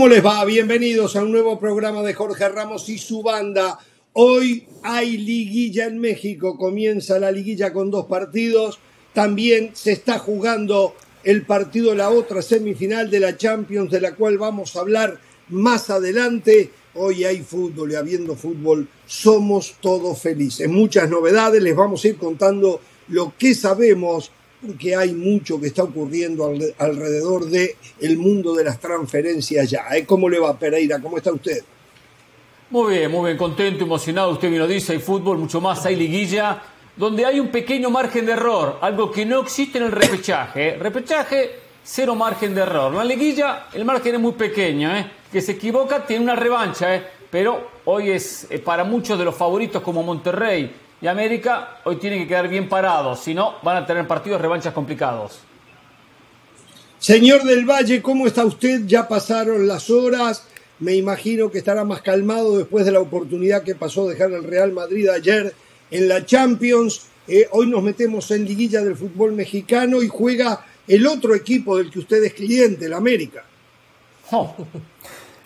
¿Cómo les va? Bienvenidos a un nuevo programa de Jorge Ramos y su banda. Hoy hay liguilla en México, comienza la liguilla con dos partidos. También se está jugando el partido, la otra semifinal de la Champions, de la cual vamos a hablar más adelante. Hoy hay fútbol y habiendo fútbol somos todos felices. Muchas novedades, les vamos a ir contando lo que sabemos porque hay mucho que está ocurriendo alrededor del el mundo de las transferencias ya. ¿eh? ¿Cómo le va Pereira? ¿Cómo está usted? Muy bien, muy bien, contento, emocionado. Usted bien lo dice, hay fútbol, mucho más, hay liguilla, donde hay un pequeño margen de error, algo que no existe en el repechaje. ¿eh? Repechaje, cero margen de error. En la liguilla, el margen es muy pequeño, ¿eh? que se equivoca tiene una revancha, pero hoy es para muchos de los favoritos como Monterrey y América, hoy tienen que quedar bien parados, si no van a tener partidos revanchas complicados. Señor del Valle, ¿cómo está usted? Ya pasaron las horas, me imagino que estará más calmado después de la oportunidad que pasó dejar el Real Madrid ayer en la Champions. Eh, hoy nos metemos en liguilla del fútbol mexicano y juega el otro equipo del que usted es cliente, el América. Oh.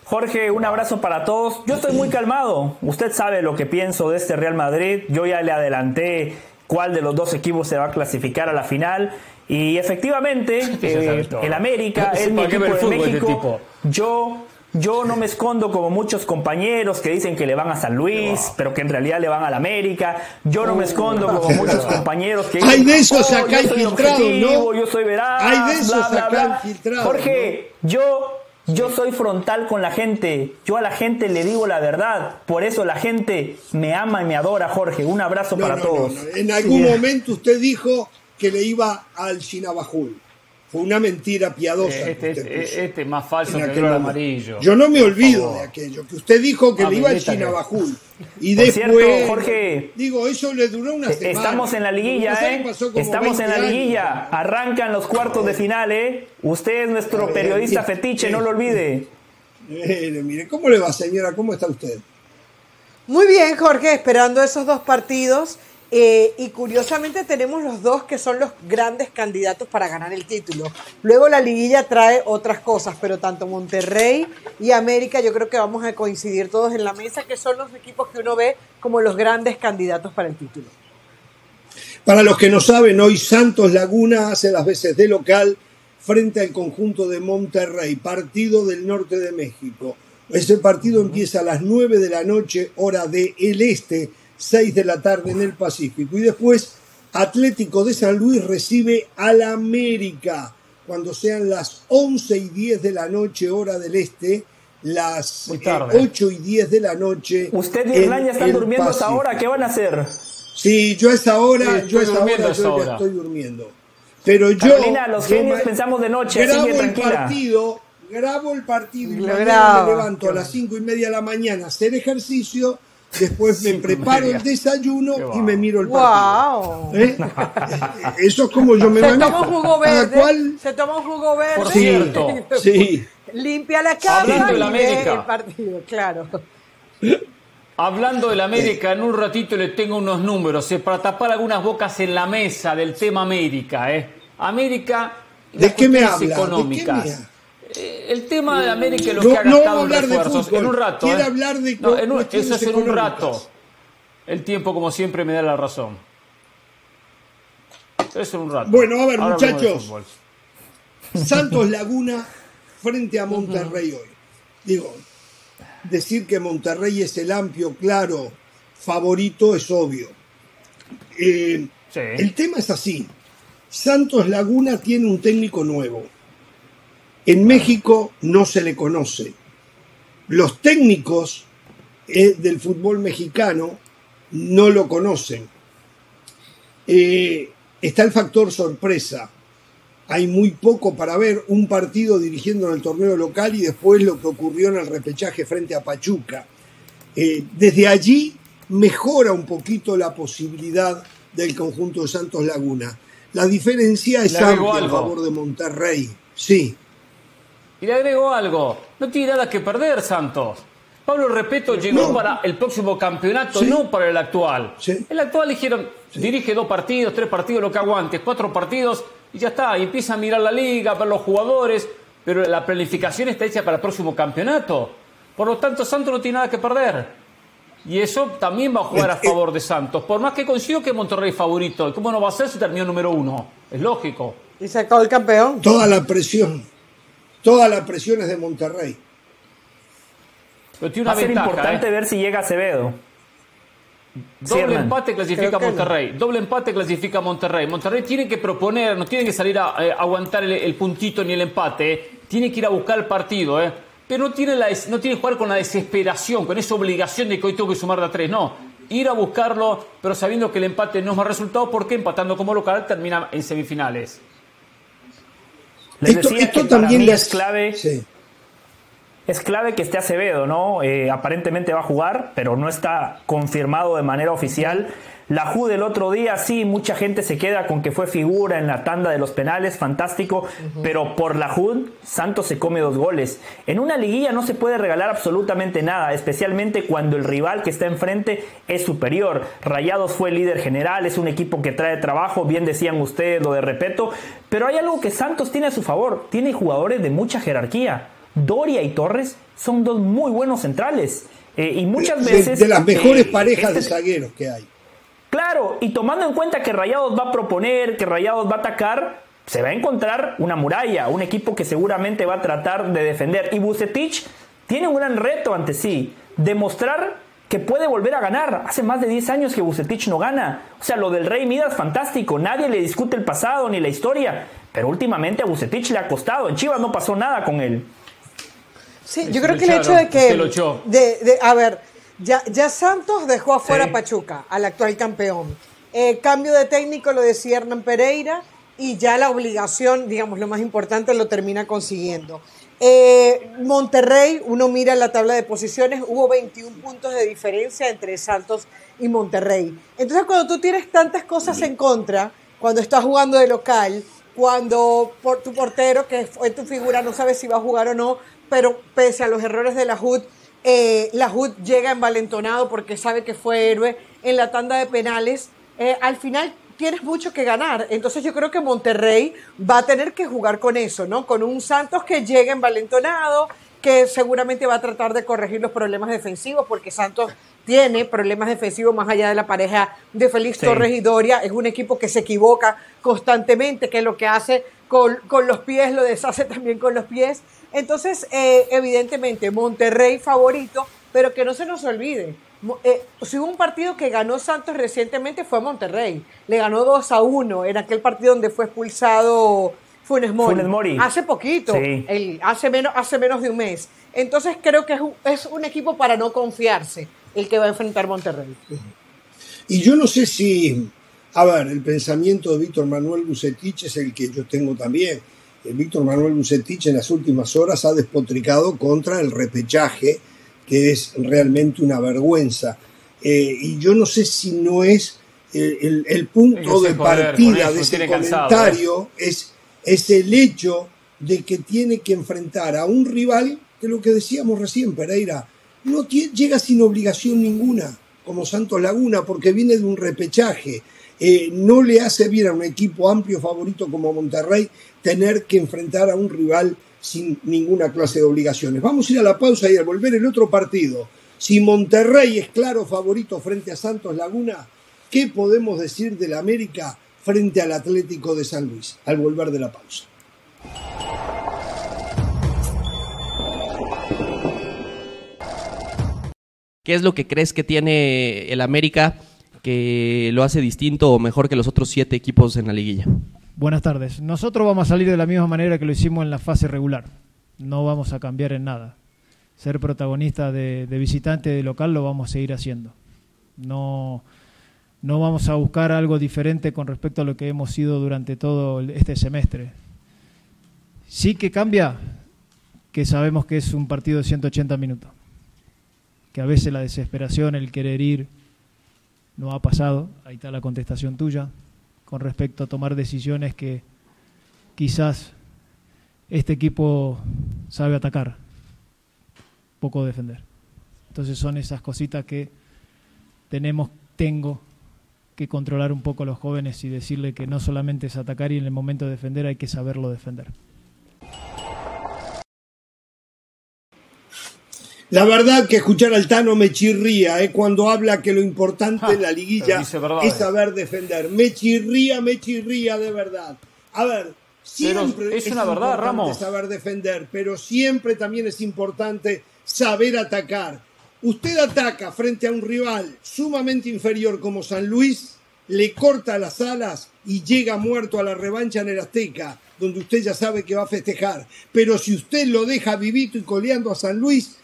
Jorge, un abrazo para todos. Yo estoy muy calmado. Usted sabe lo que pienso de este Real Madrid. Yo ya le adelanté cuál de los dos equipos se va a clasificar a la final. Y efectivamente, eh, el América es mi equipo de México. Yo yo no me escondo como muchos compañeros que dicen que le van a San Luis, pero que en realidad le van al América. Yo no me escondo como muchos compañeros que dicen, Hay de esos oh, acá infiltrados, ¿no? Yo soy veraz, Hay de esos acá infiltrados. Jorge, yo yo soy frontal con la gente. Yo a la gente le digo la verdad. Por eso la gente me ama y me adora, Jorge. Un abrazo para todos. en algún momento usted dijo que le iba al Una mentira piadosa. Este, este, este, es más falso que el amarillo. Yo no me olvido de aquello, que usted dijo que ah, le iba al Chinabajul. Y después, Jorge, digo, eso le duró una semana. Estamos en la liguilla, ¿eh? Estamos en la liguilla. Arrancan los cuartos de final, ¿eh? Usted es nuestro periodista fetiche, no lo olvide. Mire, mire, ¿cómo le va, señora? ¿Cómo está usted? Muy bien, Jorge, esperando esos dos partidos eh, y curiosamente tenemos los dos que son los grandes candidatos para ganar el título. Luego la liguilla trae otras cosas, pero tanto Monterrey y América yo creo que vamos a coincidir todos en la mesa, que son los equipos que uno ve como los grandes candidatos para el título. Para los que no saben, hoy Santos Laguna hace las veces de local frente al conjunto de Monterrey, partido del norte de México. Ese partido empieza a las 9 de la noche, hora del el este 6 de la tarde en el Pacífico. Y después Atlético de San Luis recibe al América cuando sean las 11 y 10 de la noche hora del este, las 8 eh, y 10 de la noche. Usted y Irlanda están durmiendo hasta ahora, ¿qué van a hacer? Sí, yo a esa hora, yo a esa hora, yo ya estoy durmiendo. Pero yo. Carolina, los genios pensamos de noche, grabo el partido, grabo el partido y me levanto a las 5 y media de la mañana a hacer ejercicio después me preparo el desayuno y me miro el partido. ¿Eh? Eso es como yo me Se toma un jugo verde. Se toma un jugo verde. Por cierto. Sí. Limpia la casa Hablando y América. el partido, claro. Hablando del América, en un ratito le tengo unos números eh, para tapar algunas bocas en la mesa del tema América. Eh. América, ¿de qué me habla? económicas. ¿De el tema de América es lo que ha gastado en refuerzos. en un rato. Quiere ¿eh? hablar de no, Eso es en un rato. El tiempo, como siempre, me da la razón. Eso es en un rato. Bueno, a ver, muchachos. Santos Laguna frente a Monterrey hoy. Digo, decir que Monterrey es el amplio, claro, favorito es obvio. Eh, el tema es así. Santos Laguna tiene un técnico nuevo en México no se le conoce. Los técnicos eh, del fútbol mexicano no lo conocen. Eh, está el factor sorpresa. Hay muy poco para ver un partido dirigiendo en el torneo local y después lo que ocurrió en el repechaje frente a Pachuca. Eh, desde allí mejora un poquito la posibilidad del conjunto de Santos Laguna. La diferencia es amplia a favor de Monterrey. Sí. Y le agrego algo, no tiene nada que perder Santos. Pablo Repeto llegó para el próximo campeonato, no para el actual. El actual dijeron, dirige dos partidos, tres partidos, lo que aguante, cuatro partidos y ya está. Y empieza a mirar la liga, ver los jugadores. pero la planificación está hecha para el próximo campeonato. Por lo tanto, Santos no tiene nada que perder. Y eso también va a jugar a favor de Santos. Por más que consigo que Monterrey es favorito. ¿Cómo no va a ser si terminó número uno? Es lógico. Y se acabó el campeón. Toda la presión. Toda la presión es de Monterrey. Pero tiene una va a ser importante ¿eh? ver si llega Acevedo. Doble empate clasifica Monterrey. Doble empate clasifica Monterrey. Monterrey tiene que proponer, no tiene que salir a eh, aguantar el, puntito ni el empate. Tiene que ir a buscar el partido. ¿eh? pero no tiene, la, no tiene que jugar con la desesperación, con esa obligación de que hoy tengo que sumar de a tres. No, ir a buscarlo, pero sabiendo que el empate no es más resultado, porque empatando como local termina en semifinales. Esto, también es clave. Es clave que esté Acevedo, ¿no? Eh, aparentemente va a jugar, pero no está confirmado de manera oficial. La JU del otro día, sí, mucha gente se queda con que fue figura en la tanda de los penales, fantástico, pero por la JUD, Santos se come dos goles. En una liguilla no se puede regalar absolutamente nada, especialmente cuando el rival que está enfrente es superior. Rayados fue líder general, es un equipo que trae trabajo, bien decían ustedes lo de Repeto, pero hay algo que Santos tiene a su favor, tiene jugadores de mucha jerarquía. Doria y Torres son dos muy buenos centrales. Eh, y muchas veces. De, las mejores eh, parejas de este zagueros que hay. Claro, y tomando en cuenta que Rayados va a proponer, que Rayados va a atacar, se va a encontrar una muralla, un equipo que seguramente va a tratar de defender. Y Bucetich tiene un gran reto ante sí, demostrar que puede volver a ganar. Hace más de 10 años que Bucetich no gana. O sea, lo del Rey Midas fantástico, nadie le discute el pasado ni la historia, pero últimamente a Bucetich le ha costado. En Chivas no pasó nada con él. Sí, yo creo que el hecho de que... De, a ver, ya, ya Santos dejó afuera a Pachuca, al actual campeón. Eh, cambio de técnico lo decía Hernán Pereira y ya la obligación, digamos, lo más importante lo termina consiguiendo. Eh, Monterrey, uno mira la tabla de posiciones, hubo 21 puntos de diferencia entre Santos y Monterrey. Entonces, cuando tú tienes tantas cosas en contra, cuando estás jugando de local, cuando por tu portero, que fue tu figura, no sabes si va a jugar o no, pero pese a los errores de la HUD, eh, la HUD llega envalentonado porque sabe que fue héroe en la tanda de penales. Eh, al final tienes mucho que ganar. Entonces yo creo que Monterrey va a tener que jugar con eso, ¿no? Con un Santos que llega envalentonado, que seguramente va a tratar de corregir los problemas defensivos, porque Santos tiene problemas defensivos más allá de la pareja de Félix Torres y Doria. Es un equipo que se equivoca constantemente, que lo que hace con, con los pies lo deshace también con los pies. Entonces, eh, evidentemente, Monterrey favorito, pero que no se nos olvide. Eh, si hubo un partido que ganó Santos recientemente fue Monterrey. Le ganó 2 a 1 en aquel partido donde fue expulsado Funes Mori. Hace poquito, hace, menos, hace menos de un mes. Entonces creo que es un, es un equipo para no confiarse el que va a enfrentar Monterrey. Y yo no sé si, a ver, el pensamiento de Víctor Manuel Bucetich es el que yo tengo también Víctor Manuel Bucetich en las últimas horas ha despotricado contra el repechaje, que es realmente una vergüenza. Eh, y yo no sé si no es el, punto de partida de ese comentario, ¿eh? es, es el hecho de que tiene que enfrentar a un rival que lo que decíamos recién, Pereira, no llega sin obligación ninguna, como Santos Laguna, porque viene de un repechaje. Eh, no le hace bien a un equipo amplio favorito como Monterrey tener que enfrentar a un rival sin ninguna clase de obligaciones. Vamos a ir a la pausa y al volver el otro partido. Si Monterrey es claro favorito frente a Santos Laguna, ¿qué podemos decir del América frente al Atlético de San Luis al volver de la pausa? ¿Qué es lo que crees que tiene el América que lo hace distinto o mejor que los otros siete equipos en la liguilla? Buenas tardes. Nosotros vamos a salir de la misma manera que lo hicimos en la fase regular. No vamos a cambiar en nada. Ser protagonista de, visitante de local lo vamos a seguir haciendo. No, no vamos a buscar algo diferente con respecto a lo que hemos sido durante todo este semestre. Sí que cambia que sabemos que es un partido de 180 minutos. Que a veces la desesperación, el querer ir, no ha pasado. Ahí está la contestación tuya con respecto a tomar decisiones que quizás este equipo sabe atacar, poco defender. Entonces son esas cositas que tenemos, tengo que controlar un poco a los jóvenes y decirle que no solamente es atacar y en el momento de defender hay que saberlo defender. La verdad que escuchar al Tano me chirría, ¿eh? cuando habla que lo importante en la liguilla verdad, es eh. saber defender. Me chirría, me chirría de verdad. A ver, siempre es una verdad, importante Ramos. saber defender, pero siempre también es importante saber atacar. Usted ataca frente a un rival sumamente inferior como San Luis, le corta las alas y llega muerto a la revancha en el Azteca, donde usted ya sabe que va a festejar. Pero si usted lo deja vivito y coleando a San Luis,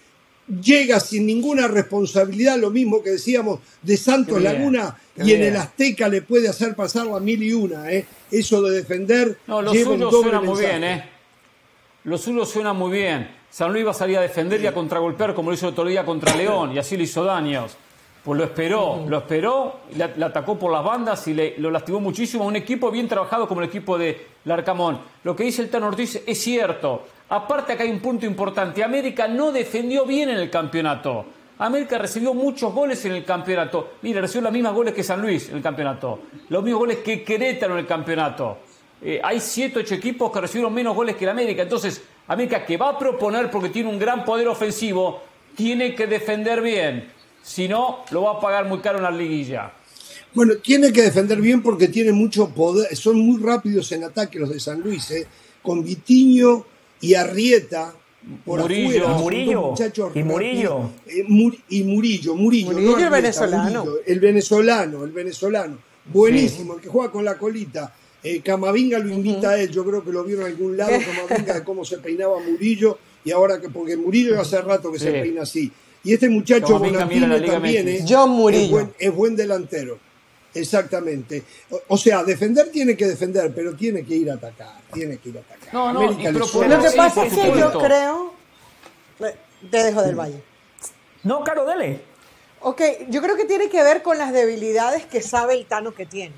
llega sin ninguna responsabilidad, lo mismo que decíamos de Santos Qué Laguna, y en bien. el Azteca le puede hacer pasar la mil y una. ¿eh? Eso de defender No, lo lleva un suyo doble suena muy bien, ¿eh? Lo suyo suena muy bien. San Luis va a salir a defender y a contragolpear como lo hizo el otro día contra León y así le hizo daños. Pues lo esperó, lo esperó, le, atacó por las bandas y le, lo lastimó muchísimo a un equipo bien trabajado como el equipo de Larcamón. Lo que dice el Tano Ortiz es cierto. Aparte acá hay un punto importante. América no defendió bien en el campeonato. América recibió muchos goles en el campeonato. Mira, recibió los mismos goles que San Luis en el campeonato. Los mismos goles que Querétaro en el campeonato. Eh, hay 7, 8 equipos que recibieron menos goles que el América. Entonces, América que va a proponer porque tiene un gran poder ofensivo, tiene que defender bien. Si no, lo va a pagar muy caro en la liguilla. Bueno, tiene que defender bien porque tiene mucho poder, son muy rápidos en ataque los de San Luis, ¿eh? con Vitiño y Arrieta por Murillo. afuera, Murillo. muchachos Y Murillo. Eh, Mur- y Murillo, Murillo, Murillo, no el Arrieta, venezolano. Murillo, el venezolano, el venezolano, buenísimo, el que juega con la colita. Eh, Camavinga lo invita a él, yo creo que lo vieron en algún lado, Camavinga, de cómo se peinaba Murillo, y ahora que, porque Murillo hace rato que se peina así. Y este muchacho Bonatini también, MX. John Murillo. Es buen, es buen delantero. Exactamente. O, o sea, defender tiene que defender, pero tiene que ir a atacar. Tiene que ir a atacar. No, no, y. Lo que Sí, pasa es que yo creo. Te dejo del valle. No, Caro, dele. Ok, yo creo que tiene que ver con las debilidades que sabe el Tano que tiene.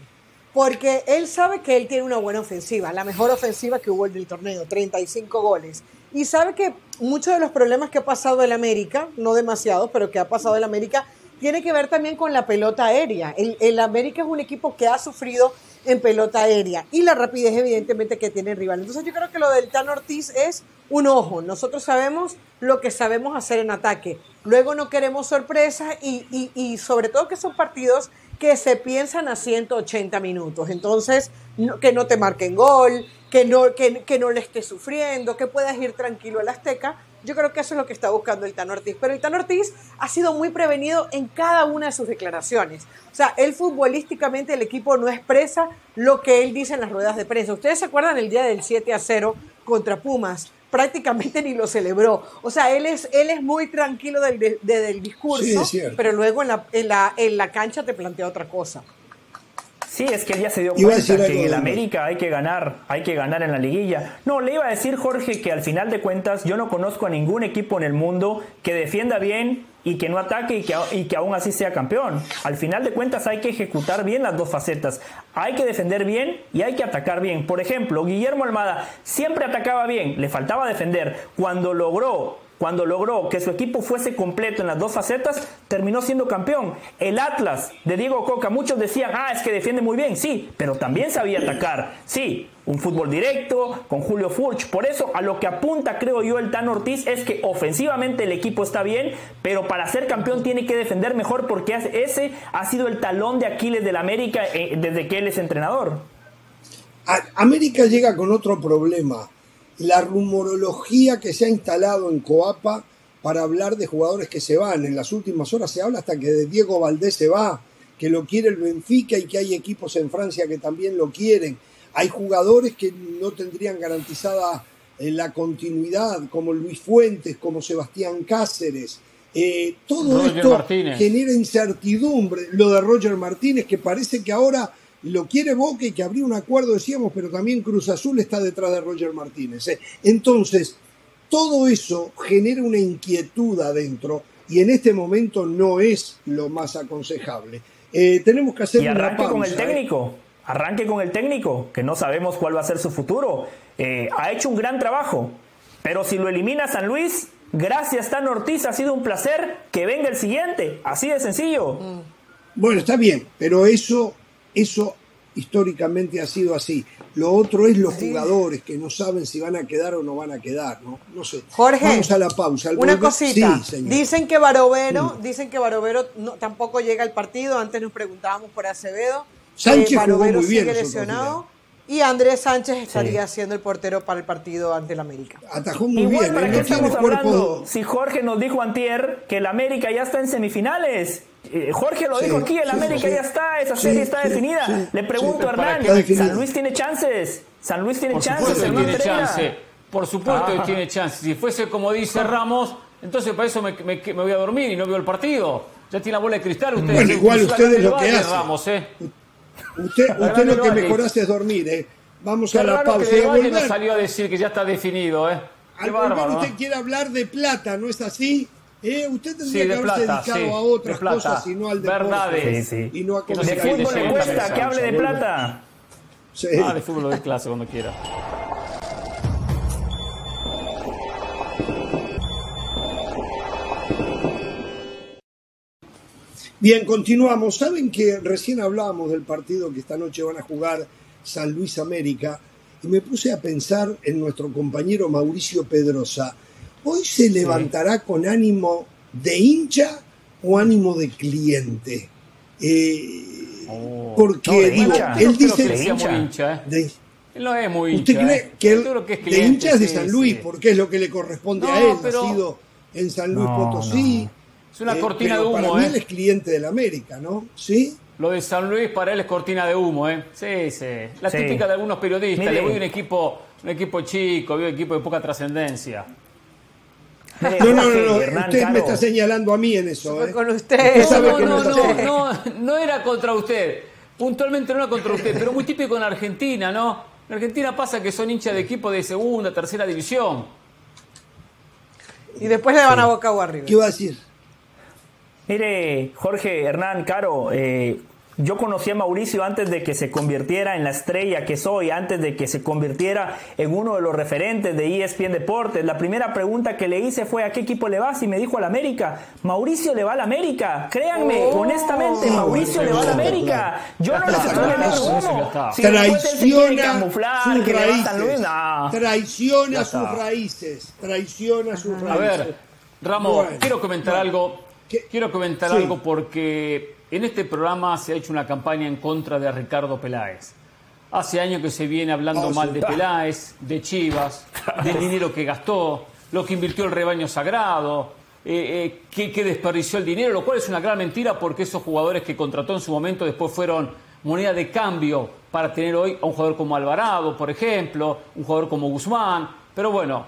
Porque él sabe que él tiene una buena ofensiva, la mejor ofensiva que hubo en el torneo, 35 goles. Y sabe que muchos de los problemas que ha pasado el América, no demasiado, pero que ha pasado el América, tiene que ver también con la pelota aérea. El, América es un equipo que ha sufrido en pelota aérea y la rapidez evidentemente que tiene el rival. Entonces yo creo que lo del Tano Ortiz es un ojo. Nosotros sabemos lo que sabemos hacer en ataque. Luego no queremos sorpresas y, y- y sobre todo que son partidos que se piensan a 180 minutos. Entonces, no- que no te marquen gol, que no, que, que no le estés sufriendo, que puedas ir tranquilo al Azteca. Yo creo que eso es lo que está buscando el Tano Ortiz. Pero el Tano Ortiz ha sido muy prevenido en cada una de sus declaraciones. O sea, él futbolísticamente, el equipo no expresa lo que él dice en las ruedas de prensa. ¿Ustedes se acuerdan el día del 7 a 0 contra Pumas? Prácticamente ni lo celebró. O sea, él es, él es muy tranquilo del, de- de- del discurso, Sí, pero luego en la, en, la, en la cancha te plantea otra cosa. Sí, es que él ya se dio cuenta que algo en el América hay que ganar, hay que ganar en la liguilla. No, le iba a decir Jorge que al final de cuentas yo no conozco a ningún equipo en el mundo que defienda bien y que no ataque y que, y que aún así sea campeón. Al final de cuentas hay que ejecutar bien las dos facetas. Hay que defender bien y hay que atacar bien. Por ejemplo, Guillermo Almada siempre atacaba bien, le faltaba defender. Cuando logró cuando logró que su equipo fuese completo en las dos facetas, terminó siendo campeón. El Atlas de Diego Coca, muchos decían, ah, es que defiende muy bien, sí, pero también sabía atacar. Sí, un fútbol directo, con Julio Furch. Por eso, a lo que apunta, creo yo, el Tan Ortiz es que ofensivamente el equipo está bien, pero para ser campeón tiene que defender mejor porque ese ha sido el talón de Aquiles del América eh, desde que él es entrenador. América llega con otro problema. La rumorología que se ha instalado en Coapa para hablar de jugadores que se van. En las últimas horas se habla hasta que de Diego Valdés se va, que lo quiere el Benfica y que hay equipos en Francia que también lo quieren. Hay jugadores que no tendrían garantizada eh, la continuidad, como Luis Fuentes, como Sebastián Cáceres. Eh, todo Roger esto Martínez. genera incertidumbre. Lo de Roger Martínez, que parece que ahora lo quiere Boca y que habría un acuerdo, decíamos, pero también Cruz Azul está detrás de Roger Martínez. ¿eh? Entonces, todo eso genera una inquietud adentro y en este momento no es lo más aconsejable. Eh, tenemos que hacer Y una arranque con el ¿eh? técnico. Arranque con el técnico, que no sabemos cuál va a ser su futuro. Eh, ha hecho un gran trabajo, pero si lo elimina San Luis, gracias Tan Ortiz, ha sido un placer. Que venga el siguiente, así de sencillo. Bueno, está bien, pero eso, eso históricamente ha sido así. Lo otro es los jugadores que no saben si van a quedar o no van a quedar, ¿no? No sé. Jorge, Vamos a la pausa. Al una volver- cosita. Sí, señor. dicen que Barovero, dicen que Barovero no- tampoco llega al partido. Antes nos preguntábamos por Acevedo. Sánchez jugó Barovero muy bien sigue lesionado. Y Andrés Sánchez estaría siendo el portero para el partido ante el América. Atajó muy Igual, bien, ¿para ¿eh? qué estamos hablando? cuerpo. Si Jorge nos dijo antier que el América ya está en semifinales. Eh, Jorge lo Sí, dijo aquí, el sí, América sí. ya está, esa Sí, serie está sí, definida. sí, Le pregunto sí. a ¿Para Hernán? San Luis tiene chances. San Luis tiene Por chances, supuesto tiene chance. Por supuesto que Ah. tiene chance. Si fuese como dice Ramos, entonces para eso me, me- me voy a dormir y no veo el partido. Ya tiene la bola de cristal. Usted, Bueno, igual usted es lo que hace. Ramos, ¿eh? Usted, usted lo que Valle. mejor hace es dormir, ¿eh? Vamos Qué a la pausa. que de no salió a decir que ya está definido, ¿eh? Qué al volver bárbaro, usted ¿no? quiere hablar de plata, ¿no es así? ¿Eh? Usted tendría que haberse plata, dedicado sí, a otras de cosas y no al deporte. Verdades. Sí, sí. Y no a De fútbol le cuesta que hable de plata. Sí. Ah, de fútbol de clase cuando quiera. Bien, continuamos. Saben que recién hablábamos del partido que esta noche van a jugar San Luis América y me puse a pensar en nuestro compañero Mauricio Pedrosa. ¿Hoy se levantará con ánimo de hincha o ánimo de cliente? Eh, porque no, de digo, hincha. él que dice sea hincha. hincha, ¿eh? de- Él no es muy hincha. ¿Usted cree ¿eh? que, él, creo que es de cliente, hincha es de sí, San Luis? sí. Porque es lo que le corresponde No, a él. pero- Nacido en San Luis No, Potosí. Es una Eh, cortina de Para humo, mí ¿eh? él es cliente del América, ¿no? ¿Sí? Lo de San Luis para él es cortina de humo, ¿eh? Sí, sí. La Sí. típica de algunos periodistas. Mire. Le voy a un equipo, un equipo chico, un equipo de poca trascendencia. No, no, no, no, Hernán usted me está señalando a mí en eso. ¿eh? con usted. No, no, no, no no, es no, no era contra usted. Puntualmente no era contra usted, pero muy típico en Argentina, ¿no? En Argentina pasa que son hinchas de equipo de segunda, tercera división. Y después le van a Boca o arriba. ¿Qué va a decir? Mire, Jorge, Hernán, Caro, eh, yo conocí a Mauricio antes de que se convirtiera en la estrella que soy, antes de que se convirtiera en uno de los referentes de ESPN Deportes. La primera pregunta que le hice fue ¿a qué equipo le vas? Y me dijo al América. Mauricio le va al América. Créanme, Oh. honestamente, Mauricio le va al América. Yo no les estoy vendiendo humo. Si Traiciona camuflar, sus a Luis, raíces. no. Traiciona sus raíces. Traiciona sus A raíces. ver, Ramos, Bueno, quiero comentar bueno. algo. ¿Qué? Quiero comentar Sí. algo porque en este programa se ha hecho una campaña en contra de Ricardo Peláez. Hace años que se viene hablando Oh, mal sí. de Peláez, de Chivas, del dinero que gastó, lo que invirtió el rebaño sagrado, eh, eh, que, que desperdició el dinero, lo cual es una gran mentira porque esos jugadores que contrató en su momento después fueron moneda de cambio para tener hoy a un jugador como Alvarado, por ejemplo, un jugador como Guzmán. Pero bueno,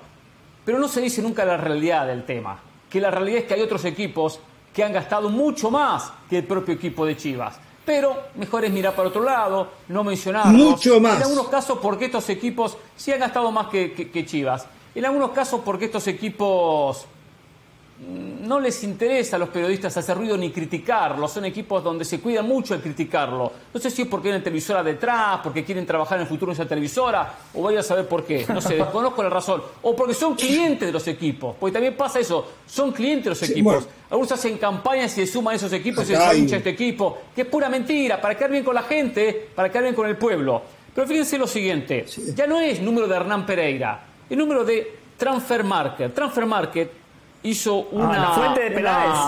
pero no se dice nunca la realidad del tema. Que la realidad es que hay otros equipos que han gastado mucho más que el propio equipo de Chivas. Pero mejor es mirar para otro lado, no mencionarlos. Mucho más. En algunos casos porque estos equipos sí han gastado más que, que- que Chivas. En algunos casos porque estos equipos no les interesa a los periodistas hacer ruido ni criticarlo. Son equipos donde se cuida mucho el criticarlo. No sé si es porque hay una televisora detrás, porque quieren trabajar en el futuro en esa televisora, o vaya a saber por qué. No sé, desconozco la razón. O porque son clientes de los equipos. Porque también pasa eso. Son clientes de los Sí, equipos. bueno. Algunos hacen campañas y se suman a esos equipos y se hincha este equipo. Que es pura mentira, para quedar bien con la gente, para quedar bien con el pueblo. Pero fíjense lo siguiente. Ya no es número de Hernán Pereira. El número de Transfer Market. Transfer Market hizo una... Ah, la fuente de una- Peláez.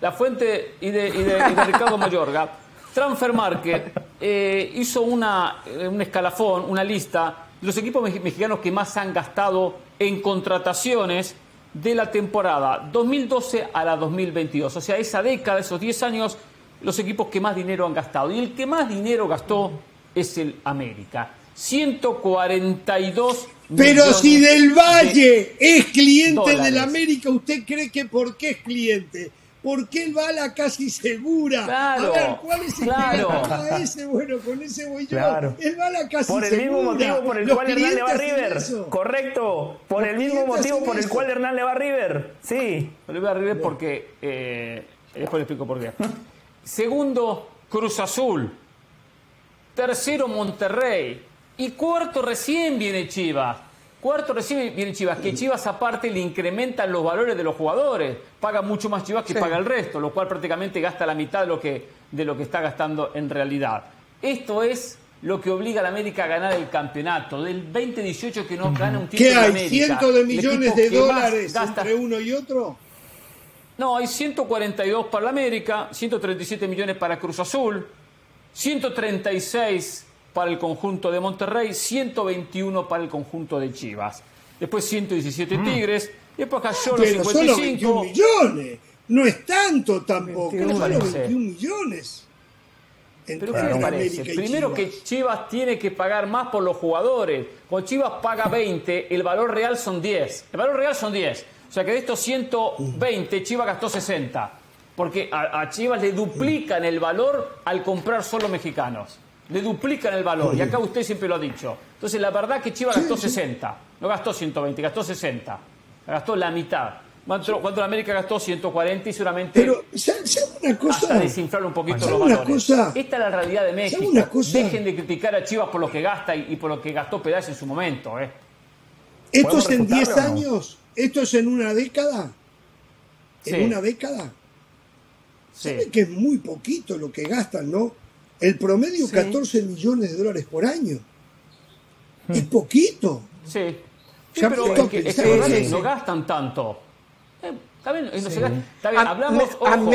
la fuente y de, y de- y de Ricardo Mayorga. Transfer Market eh, hizo una, eh, un escalafón, una lista de los equipos mex- mexicanos que más han gastado en contrataciones de la temporada 2012 a la 2022. O sea, esa década, esos 10 años, los equipos que más dinero han gastado. Y el que más dinero gastó es el América. 142 Pero si Del de- Valle es cliente dólares. del América, ¿usted cree que por qué es cliente? Porque él va a la casi segura. Claro, a ver, ¿cuál es el claro. que gasta a ese? Bueno, con ese voy yo. Claro. Él va a la casi Por el segura. mismo motivo por el Los cual Hernán le va a River. eso. Correcto. Por Los el mismo motivo por el eso. cual Hernán le va a River. Sí. Le voy a River porque. eh, después le explico por qué. Segundo, Cruz Azul. Tercero, Monterrey. Y cuarto, recién viene Chivas. Cuarto, recién viene Chivas. Que Chivas, aparte, le incrementan los valores de los jugadores. Paga mucho más Chivas que Sí. paga el resto, lo cual prácticamente gasta la mitad de lo que, de lo que está gastando en realidad. Esto es lo que obliga a la América a ganar el campeonato. Del 2018 que no gana un título ¿Qué hay? América. ¿Cientos de millones de dólares gasta- entre uno y otro? No, hay 142 para la América, 137 millones para Cruz Azul, 136 para el conjunto de Monterrey, 121 para el conjunto de Chivas. Después 117 Tigres, después cayó los Pero solo 21 55. millones. No es tanto tampoco. 21, solo no sé. 21 millones. Pero ¿qué les parece? Primero Chivas. que Chivas tiene que pagar más por los jugadores. Cuando Chivas paga 20, el valor real son 10. El valor real son 10. O sea que de estos 120, Chivas gastó 60. Porque a, a Chivas le duplican el valor al comprar solo mexicanos. Le duplican el valor. Y acá usted siempre lo ha dicho. Entonces la verdad que Chivas gastó 60. No gastó 120, gastó 60. Gastó la mitad. ¿Cuánto, cuánto la América gastó? 140 y seguramente Pero, ¿sabe sabe una cosa? hasta desinflar un poquito ¿Sabe los valores. cosa? Esta es la realidad de México. una cosa? Dejen de criticar a Chivas por lo que gasta y, y por lo que gastó Peláez en su momento. ¿eh? ¿Esto es en ¿Podemos 10 refutarlo o no? años? ¿Esto es en una década? ¿En Sí. una década? Sí. ¿Sabe que es muy poquito lo que gastan, no? El promedio, 14 millones de dólares por año. Es poquito. Sí. Sí, Ya pero es que, a es que no gastan tanto. Eh, está bien, no se gasta- está bien, A- hablamos, ojo,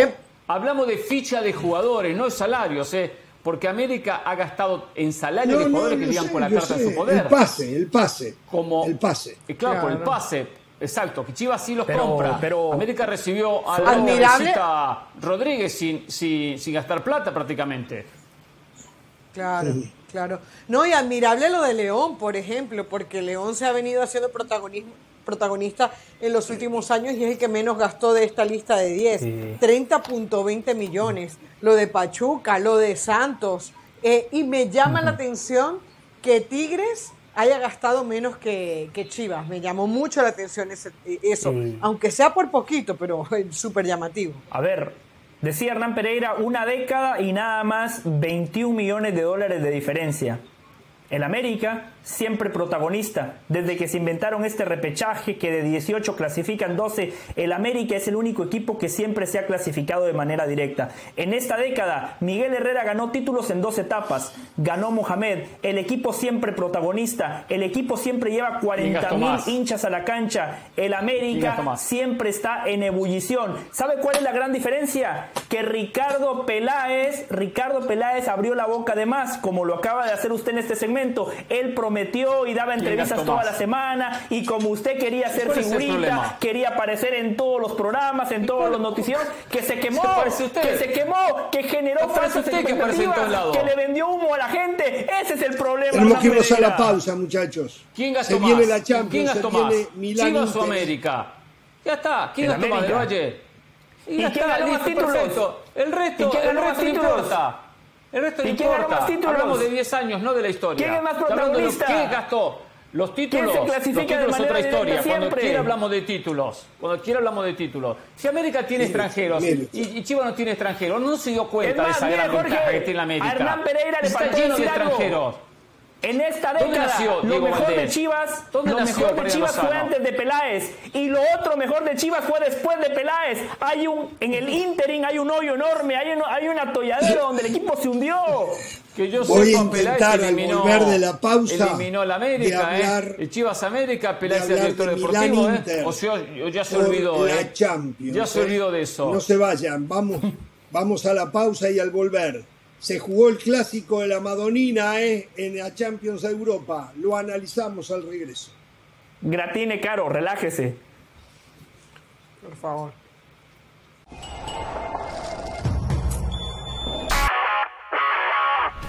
hablamos de ficha de jugadores, no de salarios, ¿eh? porque América ha gastado en salarios de No, no, jugadores que llegan con la carta en sé. su poder. El pase, el pase. como El pase. Eh, claro, por el pase. Exacto, que Chivas sí los Pero- compra. pero- América recibió a la Rodríguez sin, sin, sin gastar plata prácticamente. Claro, claro. No, y admirable lo de León, por ejemplo, porque León se ha venido haciendo protagonismo, protagonista en los últimos años y es el que menos gastó de esta lista de 10. 30.20 millones. Lo de Pachuca, lo de Santos. Eh, y me llama la atención que Tigres haya gastado menos que, que Chivas. Me llamó mucho la atención ese- eso, Sí. aunque sea por poquito, pero súper llamativo. A ver, decía Hernán Pereira, una década y nada más 21 millones de dólares de diferencia. El América, siempre protagonista. Desde que se inventaron este repechaje, que de 18 clasifican 12, el América es el único equipo que siempre se ha clasificado de manera directa. En esta década, Miguel Herrera ganó títulos en dos etapas. Ganó Mohamed, el equipo siempre protagonista. El equipo siempre lleva 40 gastó mil hinchas a la cancha. El América siempre está en ebullición. ¿Sabe cuál es la gran diferencia? Que Ricardo Peláez, Ricardo Peláez abrió la boca de más, como lo acaba de hacer usted en este segmento. Él prometió y daba entrevistas toda la semana y como usted quería ser ¿Cuál es el figurita, quería aparecer en todos los programas, en todos los noticieros, que se quemó, que se quemó, que generó ¿Qué parece falsas que expectativas, que le vendió humo a la gente. Ese es el problema. Tenemos que irnos a la pausa, muchachos. ¿Quién gastó se más? viene la Champions, ¿Quién se gastó viene más? Milán ¿Chivas o. América? Ya está. ¿Quién El gastó más del. Valle? ¿Y quién está, ganó más títulos? El resto, ¿Y quién el resto no importa. El resto no ¿Y quién ganó importa. más títulos? Hablamos de 10 años, no de la historia. ¿Quién es más de lo- protagonista? ¿Quién gastó? Los títulos, ¿Quién se clasifica los de títulos es manera otra historia. Cuando quiera hablamos de títulos. Cuando quiera hablamos de títulos. Si América tiene extranjeros mire. y, y Chivas no tiene extranjeros, no se dio Es cuenta de más, esa mire, gran Jorge, ventaja que tiene la América. a Hernán Pereira le Está faltó lleno de algo. extranjeros. En esta ¿Dónde década, nació lo mejor de? Chivas, ¿Dónde lo mejor de Chivas fue antes de Peláez y lo otro mejor de Chivas fue después de Peláez. Hay un en el interim hay un hoyo enorme, hay un, hay un atolladero donde el equipo se hundió. Que yo Voy a intentar, Peláez al eliminó, volver de la pausa, eliminó la de América, hablar- ¿eh? El Chivas América, Peláez el director de deportivo, Milán ¿eh? O sea, yo ya se por olvidó, la ¿eh? Champions. Ya se ¿eh? olvidó de eso. No se vayan, vamos, vamos a la pausa y al volver. Se jugó el clásico de la Madonina ¿eh? en la Champions de Europa. Lo analizamos al regreso. Gratine caro, relájese. Por favor.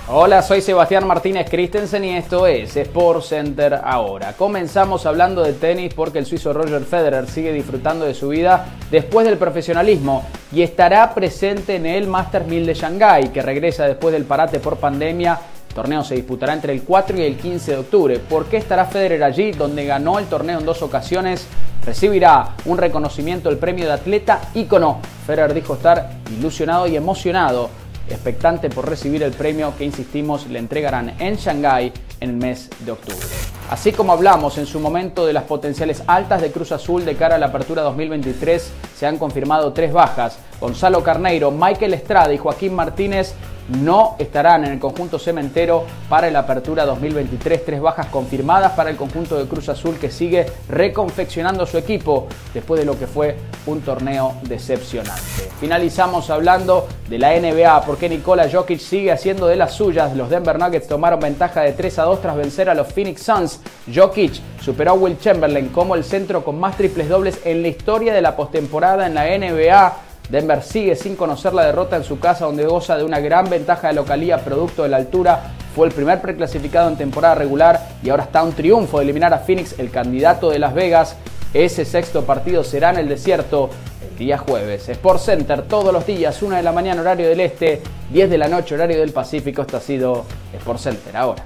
Hola, soy Sebastián Martínez Christensen y esto es Sport Center ahora. Comenzamos hablando de tenis porque el suizo Roger Federer sigue disfrutando de su vida después del profesionalismo y estará presente en el Masters 1000 de Shanghái, que regresa después del parate por pandemia. El torneo se disputará entre el 4 y el 15 de octubre. ¿Por qué estará Federer allí, donde ganó el torneo en dos ocasiones? Recibirá un reconocimiento del premio de atleta ícono. Federer dijo estar ilusionado y emocionado expectante por recibir el premio que, insistimos, le entregarán en Shanghái en el mes de octubre. Así como hablamos en su momento de las potenciales altas de Cruz Azul de cara a la apertura 2023, se han confirmado tres bajas. Gonzalo Carneiro, Michael Estrada y Joaquín Martínez no estarán en el conjunto cementero para la apertura 2023. Tres bajas confirmadas para el conjunto de Cruz Azul que sigue reconfeccionando su equipo después de lo que fue un torneo decepcionante. Finalizamos hablando de la NBA porque Nikola Jokic sigue haciendo de las suyas. Los Denver Nuggets tomaron ventaja de 3 a 2 tras vencer a los Phoenix Suns. Jokic superó a Will Chamberlain como el centro con más triples dobles en la historia de la postemporada en la NBA. Denver sigue sin conocer la derrota en su casa donde goza de una gran ventaja de localía producto de la altura. Fue el primer preclasificado en temporada regular y ahora está un triunfo de eliminar a Phoenix, el candidato de Las Vegas. Ese sexto partido será en el desierto el día jueves. Sport Center todos los días, 1 de la mañana horario del este, 10 de la noche horario del Pacífico. Esto ha sido Sport Center ahora.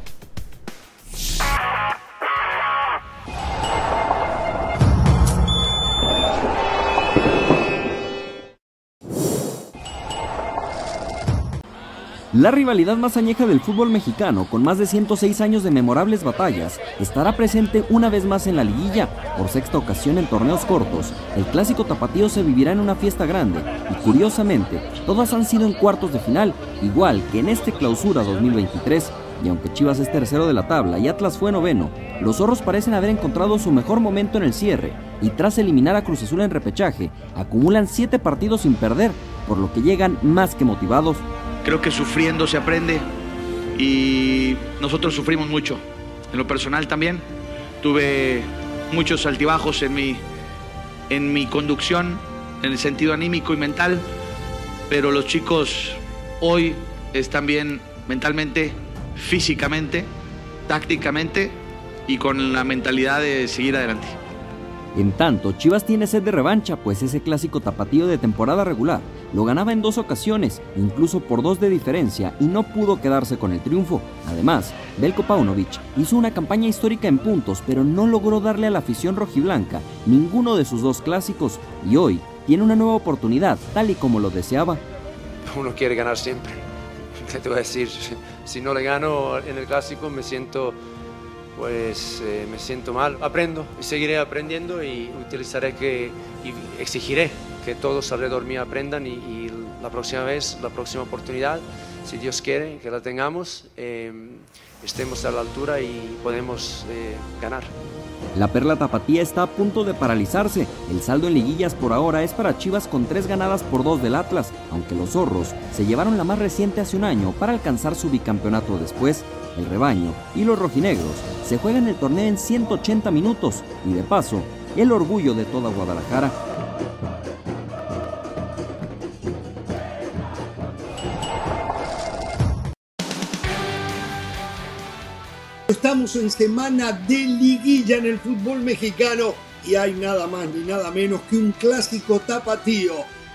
La rivalidad más añeja del fútbol mexicano, con más de 106 años de memorables batallas, estará presente una vez más en la liguilla. Por sexta ocasión en torneos cortos, el clásico tapatío se vivirá en una fiesta grande y curiosamente, todas han sido en cuartos de final, igual que en este clausura 2023. Y aunque Chivas es tercero de la tabla y Atlas fue noveno, los zorros parecen haber encontrado su mejor momento en el cierre y tras eliminar a Cruz Azul en repechaje, acumulan 7 partidos sin perder, por lo que llegan más que motivados Creo que sufriendo se aprende y nosotros sufrimos mucho. En lo personal también. Tuve muchos altibajos en mi, en mi conducción, en el sentido anímico y mental, pero los chicos hoy están bien mentalmente, físicamente, tácticamente y con la mentalidad de seguir adelante. En tanto, Chivas tiene sed de revancha, pues ese clásico tapatío de temporada regular lo ganaba en dos ocasiones, incluso por dos de diferencia, y no pudo quedarse con el triunfo. Además, Belko Paunovic hizo una campaña histórica en puntos, pero no logró darle a la afición rojiblanca ninguno de sus dos clásicos, y hoy tiene una nueva oportunidad, tal y como lo deseaba. Uno quiere ganar siempre. ¿Qué te voy a decir? Si no le gano en el clásico me siento pues eh, me siento mal. Aprendo y seguiré aprendiendo y utilizaré que y exigiré que todos alrededor mío aprendan y, la próxima vez, la próxima oportunidad, si Dios quiere que la tengamos, em, estemos a la altura y podemos eh, ganar. La Perla Tapatía está a punto de paralizarse. El saldo en liguillas por ahora es para Chivas con tres ganadas por dos del Atlas, aunque los zorros se llevaron la más reciente hace un año para alcanzar su bicampeonato después. El rebaño y los rojinegros se juegan el torneo en 180 minutos y de paso, el orgullo de toda Guadalajara. Estamos en semana de liguilla en el fútbol mexicano y hay nada más ni nada menos que un clásico tapatío.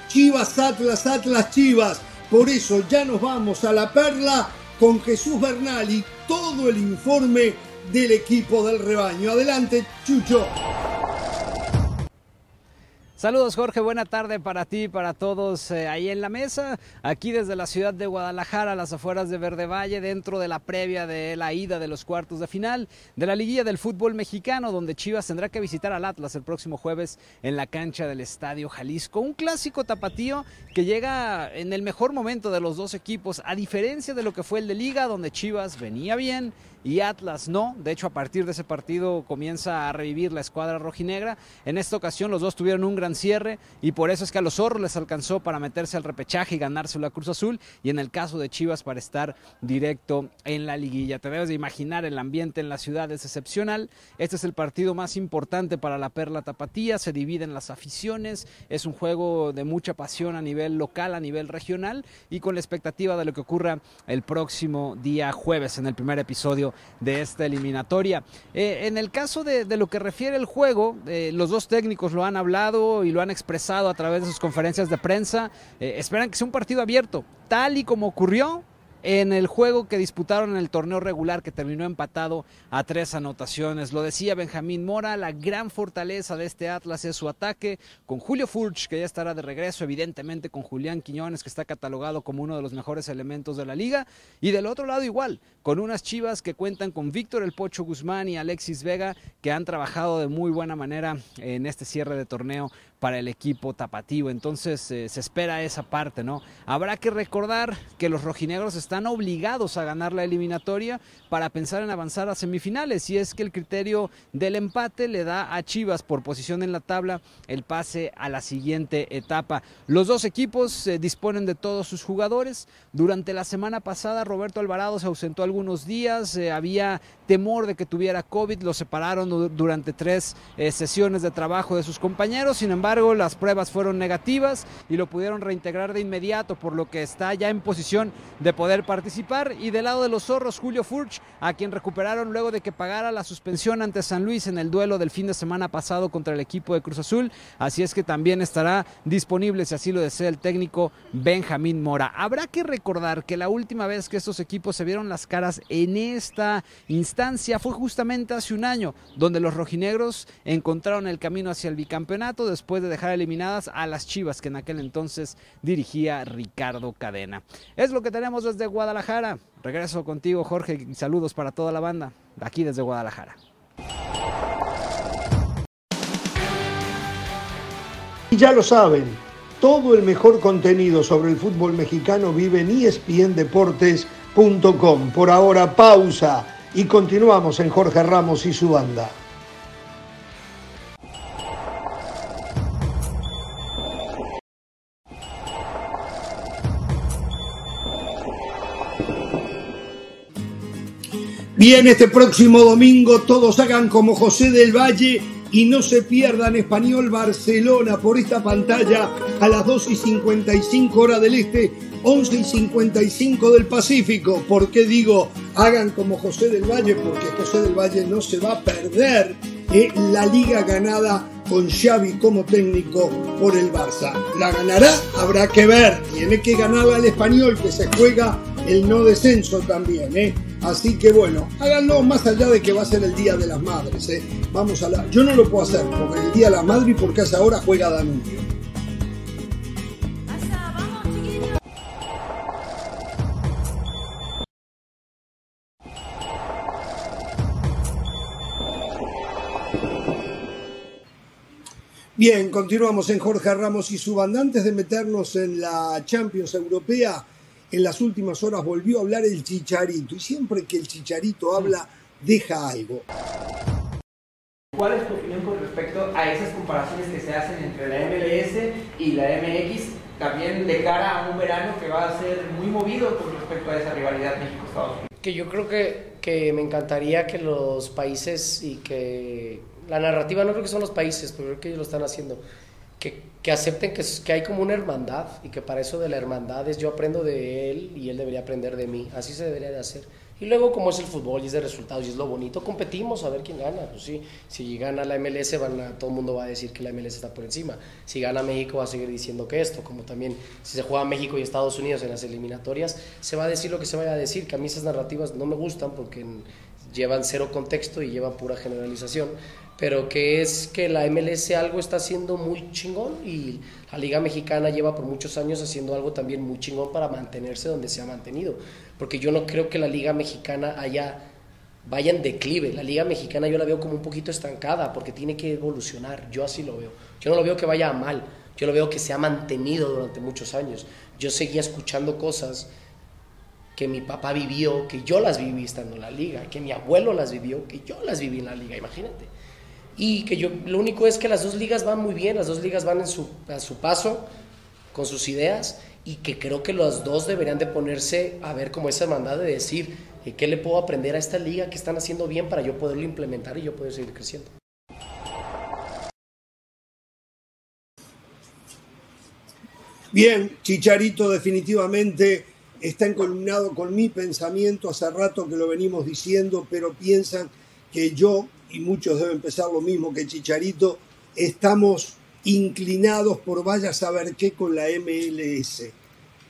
Chivas, Atlas, Atlas, Chivas. Por eso ya nos vamos a la perla con Jesús Bernal y todo el informe del equipo del rebaño. Adelante, Chucho. Saludos Jorge, buena tarde para ti, para todos eh, ahí en la mesa, aquí desde la ciudad de Guadalajara, a las afueras de Verde Valle, dentro de la previa de la ida de los cuartos de final de la liguilla del fútbol mexicano, donde Chivas tendrá que visitar al Atlas el próximo jueves en la cancha del Estadio Jalisco. Un clásico tapatío que llega en el mejor momento de los dos equipos, a diferencia de lo que fue el de liga, donde Chivas venía bien y Atlas no. De hecho, a partir de ese partido comienza a revivir la escuadra rojinegra. En esta ocasión los dos tuvieron un gran cierre y por eso es que a los zorros les alcanzó para meterse al repechaje y ganarse la Cruz Azul y en el caso de Chivas para estar directo en la liguilla. Te debes de imaginar el ambiente en la ciudad es excepcional. Este es el partido más importante para la Perla Tapatía. Se dividen las aficiones. Es un juego de mucha pasión a nivel local, a nivel regional y con la expectativa de lo que ocurra el próximo día jueves en el primer episodio de esta eliminatoria. Eh, en el caso de, lo que refiere el juego, eh, los dos técnicos lo han hablado y lo han expresado a través de sus conferencias de prensa. Eh, esperan que sea un partido abierto, tal y como ocurrió en el juego que disputaron en el torneo regular que terminó empatado a tres anotaciones. Lo decía Benjamín Mora, la gran fortaleza de este Atlas es su ataque, con Julio Furch, que ya estará de regreso, evidentemente con Julián Quiñones, que está catalogado como uno de los mejores elementos de la liga, y del otro lado igual, con unas chivas que cuentan con Víctor El Pocho Guzmán y Alexis Vega, que han trabajado de muy buena manera en este cierre de torneo para el equipo tapatío. Entonces eh, se espera esa parte, ¿no? Habrá que recordar que los rojinegros están obligados a ganar la eliminatoria para pensar en avanzar a semifinales. Y es que el criterio del empate le da a Chivas por posición en la tabla el pase a la siguiente etapa. Los dos equipos eh, disponen de todos sus jugadores. Durante la semana pasada Roberto Alvarado se ausentó algunos días, eh, había temor de que tuviera COVID, lo separaron durante tres sesiones de trabajo de sus compañeros. Sin embargo, las pruebas fueron negativas y lo pudieron reintegrar de inmediato, por lo que está ya en posición de poder participar. Y del lado de los zorros, Julio Furch, a quien recuperaron luego de que pagara la suspensión ante San Luis en el duelo del fin de semana pasado contra el equipo de Cruz Azul. Así es que también estará disponible, si así lo desea el técnico Benjamín Mora. Habrá que recordar que la última vez que estos equipos se vieron las caras en esta instancia fue justamente hace un año, donde los rojinegros encontraron el camino hacia el bicampeonato después de dejar eliminadas a las Chivas que en aquel entonces dirigía Ricardo Cadena. Es lo que tenemos desde Guadalajara. Regreso contigo Jorge y saludos para toda la banda aquí desde Guadalajara. Y ya lo saben, todo el mejor contenido sobre el fútbol mexicano vive en espndeportes.com. Por ahora pausa y continuamos en Jorge Ramos y su banda. Bien, este próximo domingo todos hagan como José del Valle y no se pierdan Español Barcelona por esta pantalla a las 2 y 55 hora del Este, 11 y 55 del Pacífico. ¿Por qué digo hagan como José del Valle? Porque José del Valle no se va a perder eh, la liga ganada con Xavi como técnico por el Barça. ¿La ganará? Habrá que ver. Tiene que ganarla el español que se juega el no descenso también. ¿eh? Así que bueno, háganlo más allá de que va a ser el Día de las Madres. ¿eh? Vamos a la... Yo no lo puedo hacer porque el Día de la Madre y porque hace ahora juega Danubio. Bien, continuamos en Jorge Ramos y su banda. Antes de meternos en la Champions Europea, en las últimas horas volvió a hablar el Chicharito y siempre que el Chicharito habla deja algo. ¿Cuál es tu opinión con respecto a esas comparaciones que se hacen entre la MLS y la MX, también de cara a un verano que va a ser muy movido con respecto a esa rivalidad México-Estados Unidos? Que yo creo que, que me encantaría que los países y que la narrativa no creo que son los países, pero creo que ellos lo están haciendo que, acepten que, que, hay como una hermandad y que para eso de la hermandad es yo aprendo de él y él debería aprender de mí. Así se debería de hacer. Y luego, como es el fútbol y es de resultados y es lo bonito, competimos a ver quién gana. Pues sí, si gana la MLS, van a, todo el mundo va a decir que la MLS está por encima. Si gana México, va a seguir diciendo que esto. Como también, si se juega México y Estados Unidos en las eliminatorias, se va a decir lo que se vaya a decir. Que a mí esas narrativas no me gustan porque llevan cero contexto y llevan pura generalización pero que es que la MLS algo está haciendo muy chingón y la Liga Mexicana lleva por muchos años haciendo algo también muy chingón para mantenerse donde se ha mantenido, porque yo no creo que la Liga Mexicana haya vaya en declive, la Liga Mexicana yo la veo como un poquito estancada porque tiene que evolucionar, yo así lo veo, yo no lo veo que vaya mal, yo lo veo que se ha mantenido durante muchos años, yo seguía escuchando cosas que mi papá vivió, que yo las viví estando en la liga, que mi abuelo las vivió, que yo las viví en la liga, imagínate y que yo lo único es que las dos ligas van muy bien, las dos ligas van en su, a su paso con sus ideas y que creo que los dos deberían de ponerse a ver como esa hermandad de decir eh, qué le puedo aprender a esta liga que están haciendo bien para yo poderlo implementar y yo poder seguir creciendo. Bien, Chicharito definitivamente está encolumnado con mi pensamiento, hace rato que lo venimos diciendo, pero piensan que yo y muchos deben pensar lo mismo que Chicharito, estamos inclinados por vaya a saber qué con la MLS.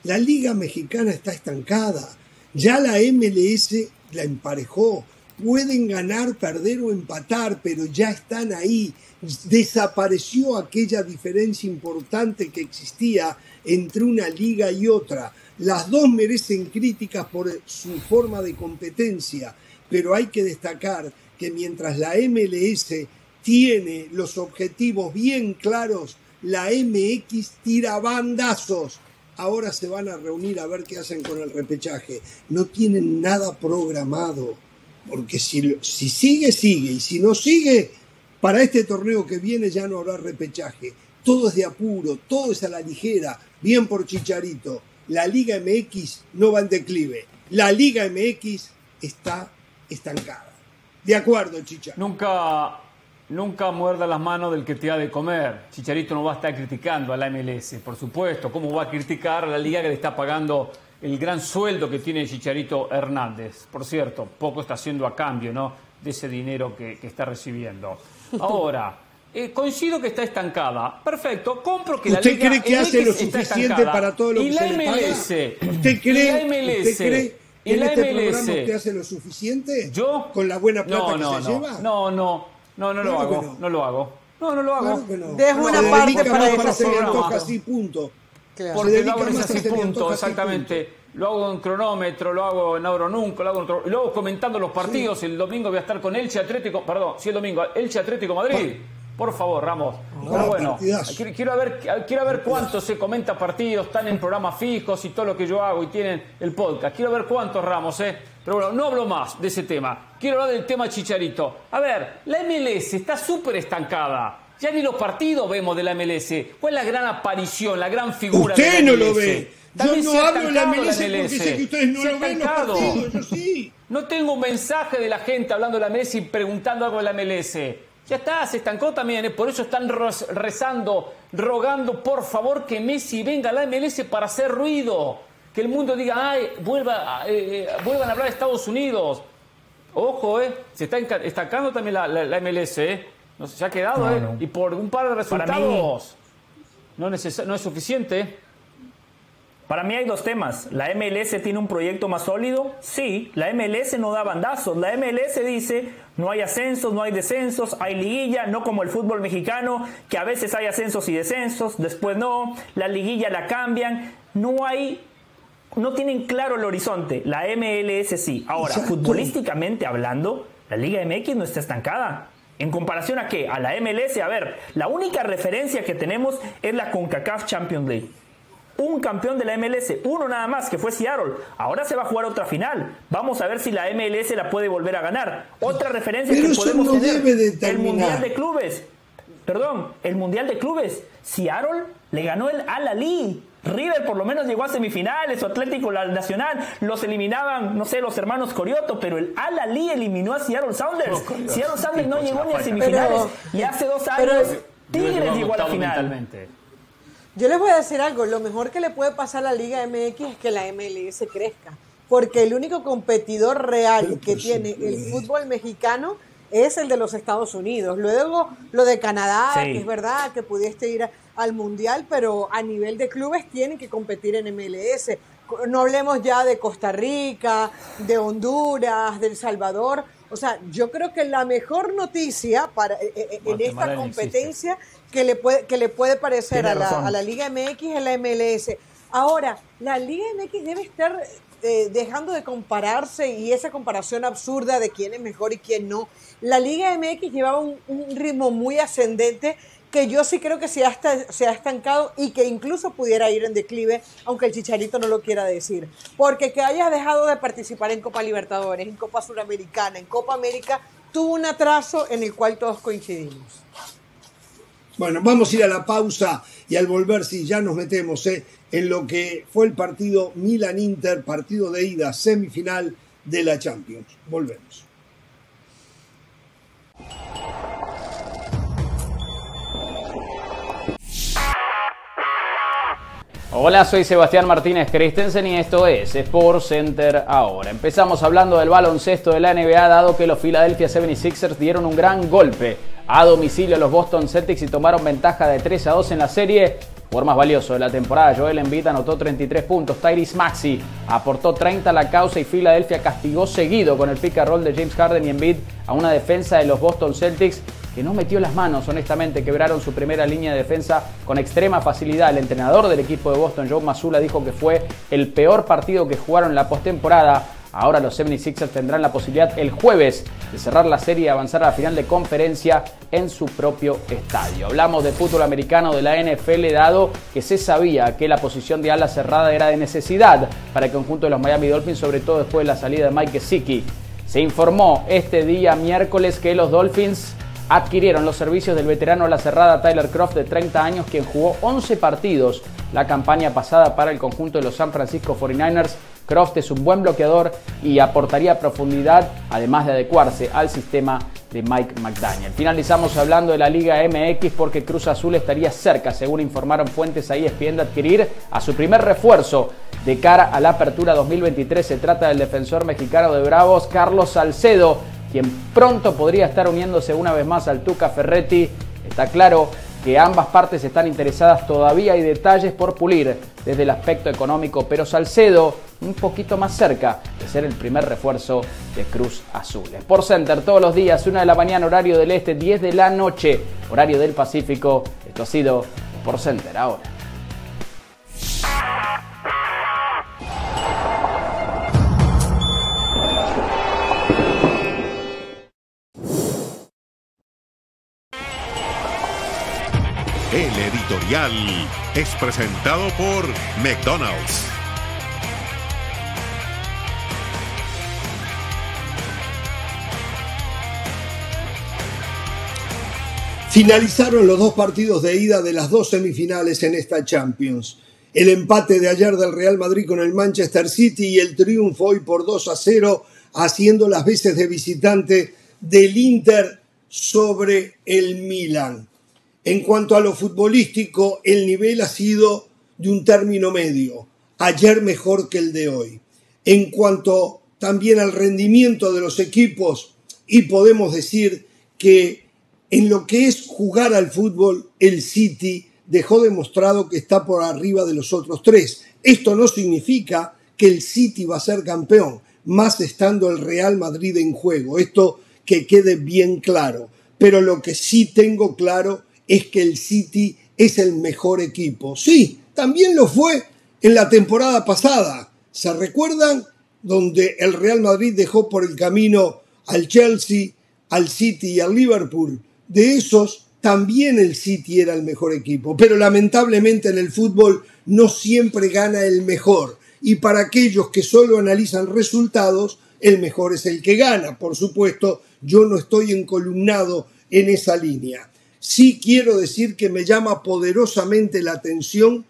La Liga Mexicana está estancada. Ya la MLS la emparejó. Pueden ganar, perder o empatar, pero ya están ahí. Desapareció aquella diferencia importante que existía entre una liga y otra. Las dos merecen críticas por su forma de competencia, pero hay que destacar mientras la MLS tiene los objetivos bien claros, La MX tira bandazos. Ahora se van a reunir a ver qué hacen con el repechaje. No tienen nada programado. Porque si, si sigue, sigue. Y si no sigue, para este torneo que viene ya no habrá repechaje. Todo es de apuro, todo es a la ligera. Bien por Chicharito. La Liga MX no va en declive. La Liga MX está estancada. De acuerdo, Chicha. Nunca, nunca muerda las manos del que te ha de comer. Chicharito no va a estar criticando a la MLS, por supuesto. ¿Cómo va a criticar a la liga que le está pagando el gran sueldo que tiene Chicharito Hernández? Por cierto, poco está haciendo a cambio, ¿no? De ese dinero que, que está recibiendo. Ahora, eh, coincido que está estancada. Perfecto, compro que la ¿Usted Liga cree que hace lo suficiente para todo lo y que la se le paga? ¿Usted cree, y la MLS, ¿usted cree en la este MLS, programa usted hace lo suficiente? ¿Yo? ¿Con la buena plata no, que no, se no, lleva? No, no, no, no lo Claro que hago, no. no. lo hago. No, no lo hago. Claro que. Dejo una se parte para más para programa. antoja así, punto. Claro. Porque lo hago en más ese a hacer punto, así, exactamente. Lo hago en cronómetro, lo hago en Auronunco, lo hago en otro- y luego comentando los partidos. El domingo voy a estar con Elche Atlético, perdón, sí el domingo, Elche Atlético Madrid. Por favor, Ramos. Pero bueno, quiero, quiero ver, quiero ver cuánto se comenta partidos, están en programas fijos y todo lo que yo hago y tienen el podcast. Quiero ver cuántos Ramos, ¿eh? Pero bueno, no hablo más de ese tema. Quiero hablar del tema Chicharito. A ver, la MLS está súper estancada. Ya ni los partidos vemos de la MLS. ¿Cuál es la gran aparición, la gran figura Usted de la no lo MLS? ve. Yo También no se ha hablo de la estancado MLS porque sé que ustedes no Se lo ven los partidos, yo sí. No tengo un mensaje de la gente hablando de la MLS y preguntando algo de la MLS. Ya está, se estancó también, ¿eh? por eso están rezando, rogando por favor que Messi venga a la MLS para hacer ruido. Que el mundo diga, ay, vuelva, eh, eh, vuelvan a hablar de Estados Unidos. Ojo, ¿eh? Se está estancando también la, la- la MLS, ¿eh? No, se ha quedado, No, ¿eh? no. Y por un par de mí- resultados no, no es suficiente, ¿eh? Para mí hay dos temas. ¿La MLS tiene un proyecto más sólido? Sí. La MLS no da bandazos. La MLS dice no hay ascensos, no hay descensos, hay liguilla, no como el fútbol mexicano, que a veces hay ascensos y descensos, después no, la liguilla la cambian. No hay, no tienen claro el horizonte. La MLS sí. Ahora, Exacto. futbolísticamente hablando, la Liga MX no está estancada. En comparación a qué? A la MLS, a ver, la única referencia que tenemos es la CONCACAF Champions League un campeón de la MLS, uno nada más, que fue Seattle. Ahora se va a jugar otra final. Vamos a ver si la MLS la puede volver a ganar. Otra referencia Pero que eso podemos no tener, debe el. Mundial de Clubes. Perdón, el Mundial de Clubes. Seattle le ganó el Al Ali. River por lo menos llegó a semifinales, o Atlético la- Nacional, los eliminaban, no sé, los hermanos Corioto, pero el Al Ali eliminó a Seattle Sounders. Seattle Sounders no llegó ni a semifinales Pero- y hace dos años Tigres llegó a la final. Yo les voy a decir algo, lo mejor que le puede pasar a la Liga MX es que la MLS crezca, porque el único competidor real que tiene el fútbol mexicano es el de los Estados Unidos. Luego lo de Canadá, Sí. que es verdad que pudiste ir a- al Mundial, pero a nivel de clubes tienen que competir en MLS. No hablemos ya de Costa Rica, de Honduras, de El Salvador. O sea, yo creo que la mejor noticia para eh, eh, en esta competencia que le puede, que le puede parecer a la, a la Liga MX en la MLS. Ahora, la Liga MX debe estar eh, dejando de compararse y esa comparación absurda de quién es mejor y quién no. La Liga MX llevaba un, un ritmo muy ascendente que yo sí creo que se ha, se ha estancado y que incluso pudiera ir en declive, aunque el Chicharito no lo quiera decir. Porque que hayas dejado de participar en Copa Libertadores, en Copa Suramericana, en Copa América, tuvo un atraso en el cual todos coincidimos. Bueno, vamos a ir a la pausa y al volver, sí, ya nos metemos eh, en lo que fue el partido Milan-Inter, partido de ida, semifinal de la Champions. Volvemos. Hola, soy Sebastián Martínez Christensen y esto es Sport Center ahora. Empezamos hablando del baloncesto de la NBA, dado que los Philadelphia 76ers dieron un gran golpe a domicilio a los Boston Celtics y tomaron ventaja de 3 a 2 en la serie. Por más valioso de la temporada, Joel Embiid anotó 33 puntos, Tyrese Maxi aportó 30 a la causa y Philadelphia castigó seguido con el pick and roll de James Harden y Embiid a una defensa de los Boston Celtics que no metió las manos, honestamente, quebraron su primera línea de defensa con extrema facilidad. El entrenador del equipo de Boston, Joe Mazzulla, dijo que fue el peor partido que jugaron en la postemporada. Ahora los 76ers tendrán la posibilidad el jueves de cerrar la serie y avanzar a la final de conferencia en su propio estadio. Hablamos de fútbol americano de la NFL dado que se sabía que la posición de ala cerrada era de necesidad para el conjunto de los Miami Dolphins, sobre todo después de la salida de Mike Gesicki. Se informó este día miércoles que los Dolphins adquirieron los servicios del veterano la cerrada Tyler Croft de 30 años, quien jugó 11 partidos la campaña pasada para el conjunto de los San Francisco 49ers. Croft es un buen bloqueador y aportaría profundidad, además de adecuarse al sistema de Mike McDaniel. Finalizamos hablando de la Liga MX porque Cruz Azul estaría cerca, según informaron fuentes ahí, ESPN, de adquirir a su primer refuerzo de cara a la apertura 2023. Se trata del defensor mexicano de Bravos, Carlos Salcedo, quien pronto podría estar uniéndose una vez más al Tuca Ferretti. Está claro que ambas partes están interesadas, todavía hay detalles por pulir desde el aspecto económico, pero Salcedo un poquito más cerca de ser el primer refuerzo de Cruz Azul. Por Center todos los días, una de la mañana horario del este, 10 de la noche, horario del Pacífico. Esto ha sido Por Center ahora. El editorial es presentado por McDonald's. Finalizaron los dos partidos de ida de las dos semifinales en esta Champions. El empate de ayer del Real Madrid con el Manchester City y el triunfo hoy por 2 a 0, haciendo las veces de visitante del Inter sobre el Milan. En cuanto a lo futbolístico, el nivel ha sido de un término medio, ayer mejor que el de hoy. En cuanto también al rendimiento de los equipos, y podemos decir que en lo que es jugar al fútbol, el City dejó demostrado que está por arriba de los otros tres. Esto no significa que el City va a ser campeón, más estando el Real Madrid en juego. Esto que quede bien claro. Pero lo que sí tengo claro es que el City es el mejor equipo. Sí, también lo fue en la temporada pasada. ¿Se recuerdan? Donde el Real Madrid dejó por el camino al Chelsea, al City y al Liverpool. De esos, también el City era el mejor equipo. Pero lamentablemente en el fútbol no siempre gana el mejor. Y para aquellos que solo analizan resultados, el mejor es el que gana. Por supuesto, yo no estoy encolumnado en esa línea sí quiero decir que me llama poderosamente la atención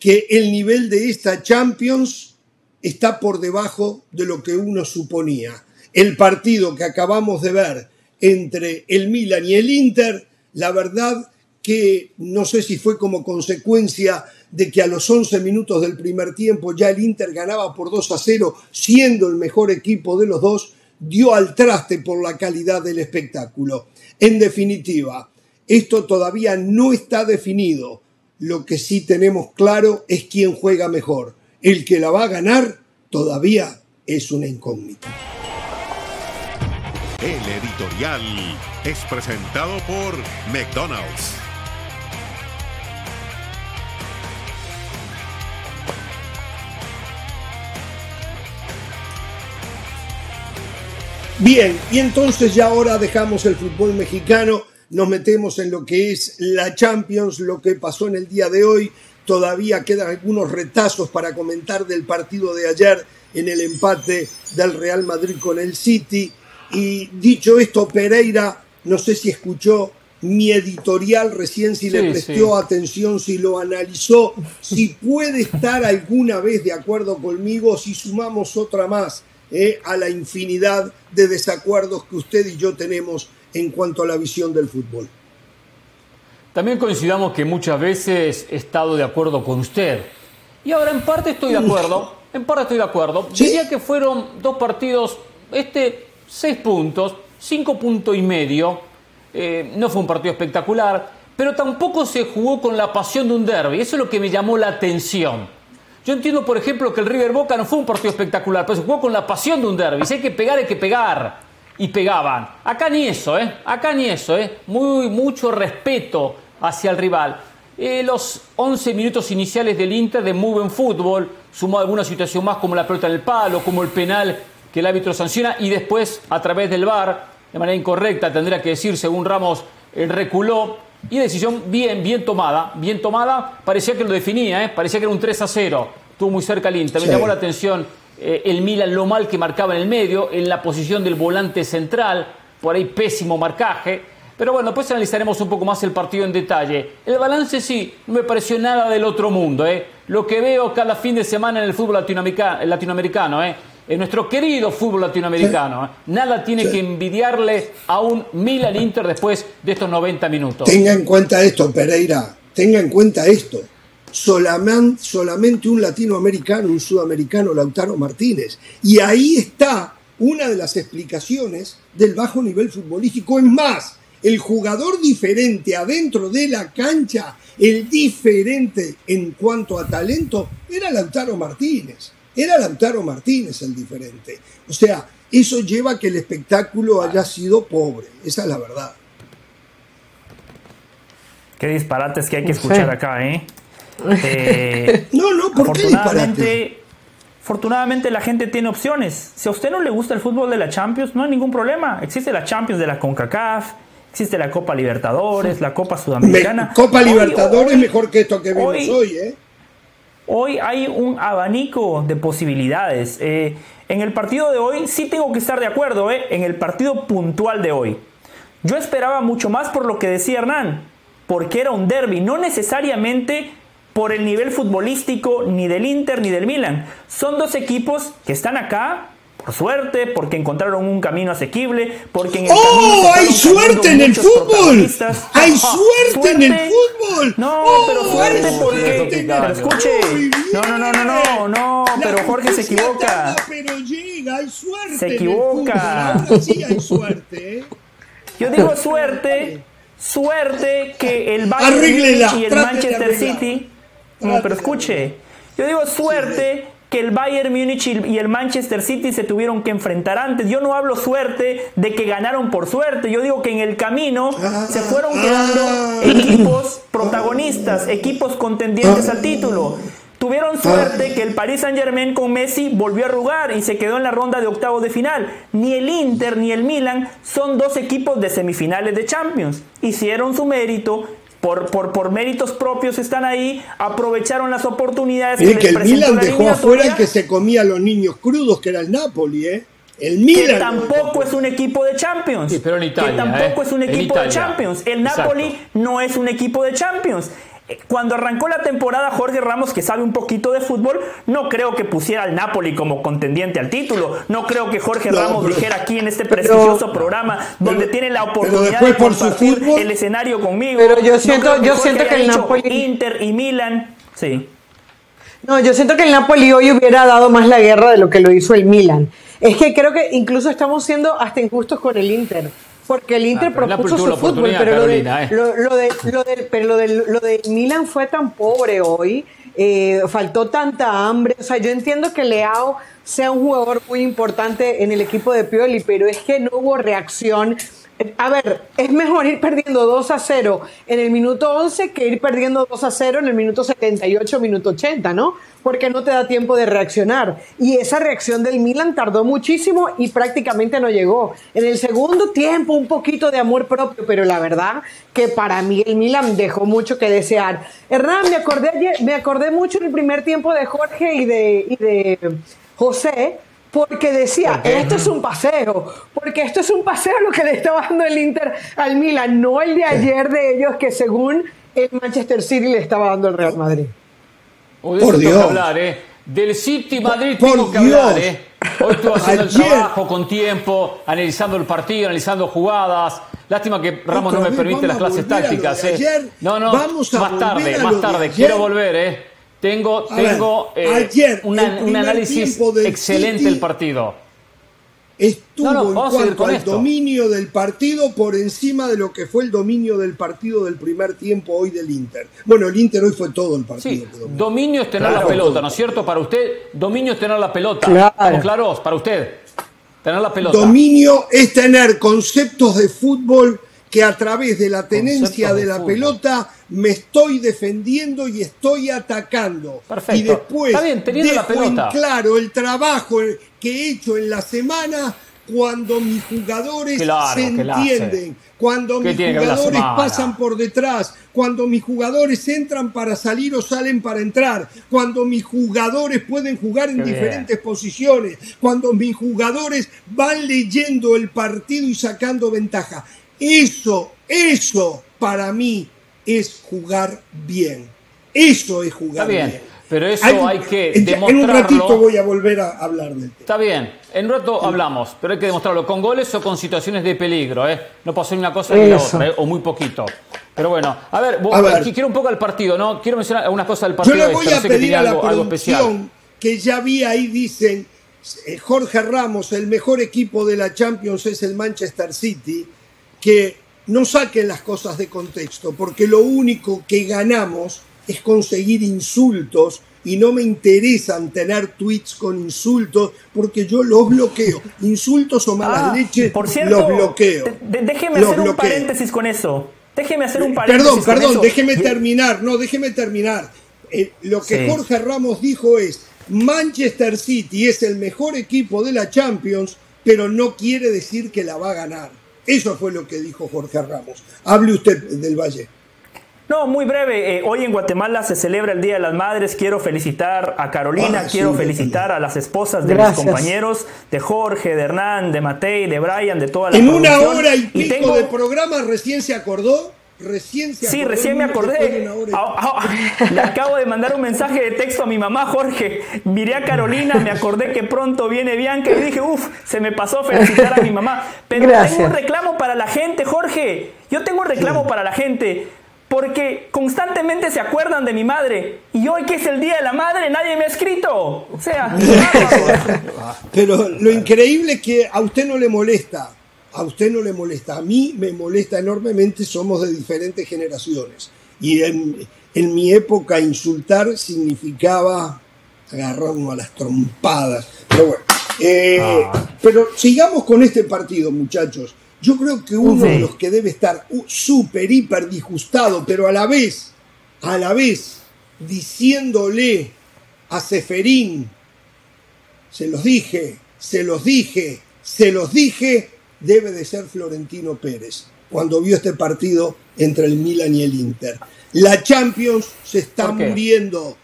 que el nivel de esta Champions está por debajo de lo que uno suponía. El partido que acabamos de ver entre el Milan y el Inter, la verdad que no sé si fue como consecuencia de que a los 11 minutos del primer tiempo ya el Inter ganaba por 2 a 0, siendo el mejor equipo de los dos, dio al traste por la calidad del espectáculo. En definitiva, esto todavía no está definido. Lo que sí tenemos claro es quién juega mejor. El que la va a ganar todavía es una incógnita. El editorial es presentado por McDonald's. Bien, y entonces ya ahora dejamos el fútbol mexicano nos metemos en lo que es la Champions, lo que pasó en el día de hoy. Todavía quedan algunos retazos para comentar del partido de ayer en el empate del Real Madrid con el City. Y dicho esto, Pereira, no sé si escuchó mi editorial recién, si le prestó atención, si lo analizó, si puede estar alguna vez de acuerdo conmigo, si sumamos otra más eh, a la infinidad de desacuerdos que usted y yo tenemos en cuanto a la visión del fútbol. También coincidamos que muchas veces he estado de acuerdo con usted. Y ahora en parte estoy de acuerdo, en parte estoy de acuerdo. Diría que fueron dos partidos, este seis puntos, cinco puntos y medio. Eh, no fue un partido espectacular, pero tampoco se jugó con la pasión de un derby. Eso es lo que me llamó la atención. Yo entiendo, por ejemplo, que el River Boca no fue un partido espectacular, pero se jugó con la pasión de un derby. Si hay que pegar, hay que pegar y pegaban. Acá ni eso, ¿eh? Acá ni eso, ¿eh? Muy, mucho respeto hacia el rival. Eh, los 11 minutos iniciales del Inter de muy buen fútbol, sumó alguna situación más como la pelota en el palo, como el penal que el árbitro sanciona y después a través del VAR, de manera incorrecta, tendría que decir, según Ramos, eh, reculó. Y decisión bien, bien tomada, bien tomada, parecía que lo definía, ¿eh? parecía que era un 3 a 0, estuvo muy cerca el Inter. Me llamó la atención eh, el Milan, lo mal que marcaba en el medio, en la posición del volante central, por ahí pésimo marcaje. Pero bueno, después analizaremos un poco más el partido en detalle. El balance sí, no me pareció nada del otro mundo. ¿eh? Lo que veo cada fin de semana en el fútbol latinoamerica- latinoamericano, ¿eh? en nuestro querido fútbol latinoamericano, ¿eh? nada tiene que envidiarle a un Milan Inter después de estos 90 minutos. Tenga en cuenta esto, Pereira. Tenga en cuenta esto. Solamente un latinoamericano, un sudamericano, Lautaro Martínez. Y ahí está una de las explicaciones del bajo nivel futbolístico. Es más, el jugador diferente adentro de la cancha, el diferente en cuanto a talento, era Lautaro Martínez. Era Lautaro Martínez el diferente. O sea, eso lleva a que el espectáculo haya sido pobre. Esa es la verdad. Qué disparates que hay que escuchar acá, ¿eh? Eh, No, no, ¿por qué disparate? afortunadamente, afortunadamente la gente tiene opciones. Si a usted no le gusta el fútbol de la Champions, no hay ningún problema. Existe la Champions de la CONCACAF, existe la Copa Libertadores, la Copa Sudamericana. Me- Copa Hoy- Libertadores hoy- mejor que esto que vimos hoy- hoy, ¿eh? Hoy hay un abanico de posibilidades. Eh, en el partido de hoy sí tengo que estar de acuerdo, eh, en el partido puntual de hoy. Yo esperaba mucho más por lo que decía Hernán, porque era un derby, no necesariamente por el nivel futbolístico ni del Inter ni del Milan. Son dos equipos que están acá por suerte, porque encontraron un camino asequible, porque en el camino ¡Oh! ¡Hay suerte en el fútbol! protagonistas. ¡Hay suerte en el fútbol! No, ¡Oh, pero suerte porque. Pero escuche. No, no, no, no, no, no. Pero Jorge se equivoca. tarda, pero llega, hay suerte. Se en el equivoca. Ahora sí hay suerte, ¿eh? Yo digo suerte, suerte que el Bayern y el Manchester. City. No, pero escuche. Yo digo suerte que el Bayern Múnich y el Manchester City se tuvieron que enfrentar antes. Yo no hablo suerte de que ganaron por suerte. Yo digo que en el camino se fueron quedando equipos protagonistas, equipos contendientes al título. Tuvieron suerte que el Paris Saint Germain con Messi volvió a arrugar y se quedó en la ronda de octavos de final. Ni el Inter ni el Milan son dos equipos de semifinales de Champions. Hicieron su mérito. Por, por, por méritos propios están ahí, aprovecharon las oportunidades Miren que les el Milan la dejó afuera el que se comía a los niños crudos, que era el Napoli, ¿eh? El que Milan. tampoco es un equipo de Champions. Sí, pero en Italia, que tampoco ¿eh? es un equipo de. Champions. El Exacto. Napoli no es un equipo de Champions. Cuando arrancó la temporada, Jorge Ramos, que sabe un poquito de fútbol, no creo que pusiera al Napoli como contendiente al título. No creo que Jorge No, Ramos pero- dijera aquí en este prestigioso programa, donde tiene la oportunidad de por compartir fútbol- el escenario conmigo. Pero yo No siento- creo yo siento que el Napoli- Inter y Milan. Sí. No, yo siento que el Napoli hoy hubiera dado más la guerra de lo que lo hizo el Milan. Es que creo que incluso estamos siendo hasta injustos con el Inter. Porque el Inter Ah, propuso su fútbol, pero lo, de, Carolina, ¿eh? lo, lo de, lo del- pero lo del, lo del Milan fue tan pobre hoy, eh, faltó tanta hambre. O sea, yo entiendo que Leao sea un jugador muy importante en el equipo de Pioli, pero es que no hubo reacción. A ver, es mejor ir perdiendo 2 a 0 en el minuto 11 que ir perdiendo 2 a 0 en el minuto 78, minuto 80, ¿no? Porque no te da tiempo de reaccionar. Y esa reacción del Milan tardó muchísimo y prácticamente no llegó. En el segundo tiempo, un poquito de amor propio, pero la verdad que para mí el Milan dejó mucho que desear. Hernán, me acordé, me acordé mucho del primer tiempo de Jorge y de, y de José, porque decía, esto es un paseo, porque esto es un paseo lo que le estaba dando el Inter al Milan, no el de ayer de ellos que según el Manchester City le estaba dando el Real Madrid. Hoy de Por eso tengo Dios. que hablar, ¿eh? Del City Madrid Por tengo que Dios. hablar, ¿eh? Hoy estuve haciendo el trabajo con tiempo, analizando el partido, analizando jugadas. Lástima que Ramos no me permite las clases tácticas, ¿eh? No, no, Vamos a más tarde, más tarde. Quiero volver, ¿eh? Tengo, A ver, tengo eh, ayer, una- el un análisis excelente City del partido. Estuvo No, no, en cuanto con al esto. dominio del partido por encima de lo que fue el dominio del partido del primer tiempo hoy del Inter. Bueno, el Inter hoy fue todo el partido. Sí, dominio es tener Claro. la pelota, ¿no es cierto? Para usted, dominio es tener la pelota. Claro. ¿Estamos claros? Para usted, tener la pelota. Dominio es tener conceptos de fútbol que a través de la tenencia Conceptos de de la fútbol. pelota me estoy defendiendo y estoy atacando. Perfecto. Y después Está bien, teniendo la dejo en claro el trabajo que he hecho en la semana cuando mis jugadores se entienden, cuando ¿Qué mis jugadores pasan por detrás, cuando mis jugadores entran para salir o salen para entrar, cuando mis jugadores pueden jugar en Qué bien. diferentes posiciones, cuando mis jugadores van leyendo el partido y sacando ventaja. Eso, eso para mí es jugar bien. Eso es jugar Está bien, bien. pero eso hay que en- En un ratito demostrarlo. voy a volver a hablar del tema. Está bien, en un rato hablamos, pero hay que demostrarlo con goles o con situaciones de peligro, ¿eh? No pasó ni una cosa ni la otra, ¿eh? o muy poquito. Pero bueno, a ver, vos- A ver. quiero un poco al partido, ¿no? Quiero mencionar algunas cosas del Yo partido. le este, voy a sé que pedir a la algo, algo especial. producción que ya vi ahí dicen eh, Jorge Ramos, el mejor equipo de la Champions es el Manchester City, que no saquen las cosas de contexto, porque lo único que ganamos es conseguir insultos y no me interesan tener tweets con insultos porque yo los bloqueo. Insultos o malas Ah, leches por cierto, los bloqueo. déjeme Los hacer un paréntesis con eso. Déjeme hacer un paréntesis Perdón, con perdón, eso. déjeme terminar, no, déjeme terminar. Eh, lo que Sí. Jorge Ramos dijo es, Manchester City es el mejor equipo de la Champions, pero no quiere decir que la va a ganar. Eso fue lo que dijo Jorge Ramos. Hable usted del Valle. No, muy breve. Eh, hoy en Guatemala se celebra el Día de las Madres. Quiero felicitar a Carolina, Ah, quiero sí, felicitar a las esposas de Gracias. mis compañeros, de Jorge, de Hernán, de Matei, de Brian, de toda la En una hora y pico tengo- de programa recién se acordó, recién se Sí, recién me acordé. y- Ah, ah, Le acabo de mandar un mensaje de texto a mi mamá, Jorge. Miré a Carolina, me acordé que pronto viene Bianca y dije, uff, se me pasó felicitar a mi mamá. Pero Gracias. tengo un reclamo para la gente, Jorge. Yo tengo un reclamo para la gente. Porque constantemente se acuerdan de mi madre. Y hoy que es el Día de la Madre, nadie me ha escrito. O sea, Pero lo increíble es que a usted no le molesta, a usted no le molesta, a mí me molesta enormemente, somos de diferentes generaciones. Y en, en mi época insultar significaba agarrarnos a las trompadas. Pero bueno, eh, pero sigamos con este partido, muchachos. Yo creo que uno Sí. de los que debe estar uh, súper, hiper disgustado, pero a la vez, a la vez, diciéndole a Seferín, se los dije, se los dije, se los dije, debe de ser Florentino Pérez, cuando vio este partido entre el Milan y el Inter. La Champions se está muriendo,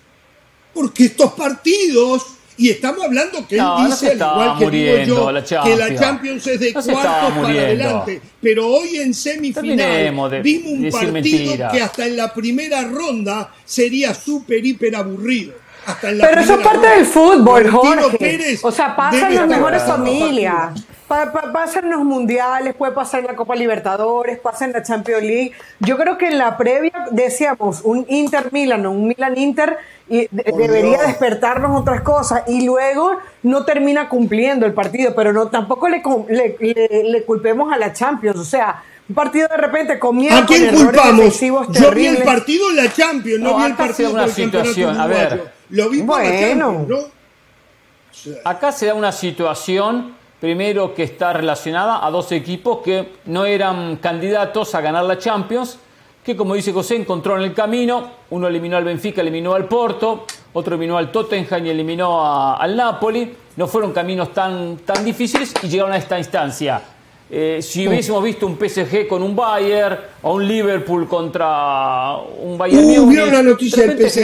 porque estos partidos, y estamos hablando que No, él dice, al igual que digo yo, la que la Champions. Es de No cuartos para adelante, pero hoy en semifinal de vimos un partido que hasta en la primera ronda sería súper, hiper aburrido. Hasta en la Pero eso es parte del fútbol, Jorge. Pérez O sea, pasa en las mejores familias. Pa- pa- pasa en los mundiales, puede pasar en la Copa Libertadores, pasa en la Champions League. Yo creo que en la previa decíamos un Inter Milan o un Milan Inter y de- Por debería Dios. despertarnos otras cosas y luego no termina cumpliendo el partido, pero no tampoco le, le, le- le culpemos a la Champions, o sea, un partido de repente comienza ¿A quién con culpamos? defensivos Yo vi el partido en la Champions, no, No, vi el partido por una situación, a ver. Lo vi por la Bueno. Acá se da una situación, primero que está relacionada a dos equipos que no eran candidatos a ganar la Champions, que como dice José, encontró en el camino, uno eliminó al Benfica, eliminó al Porto, otro eliminó al Tottenham y eliminó a- al Napoli, no fueron caminos tan, tan difíciles y llegaron a esta instancia. Eh, si hubiésemos visto un PSG con un Bayern o un Liverpool contra un Bayern Uh, vieron la noticia de del PSG.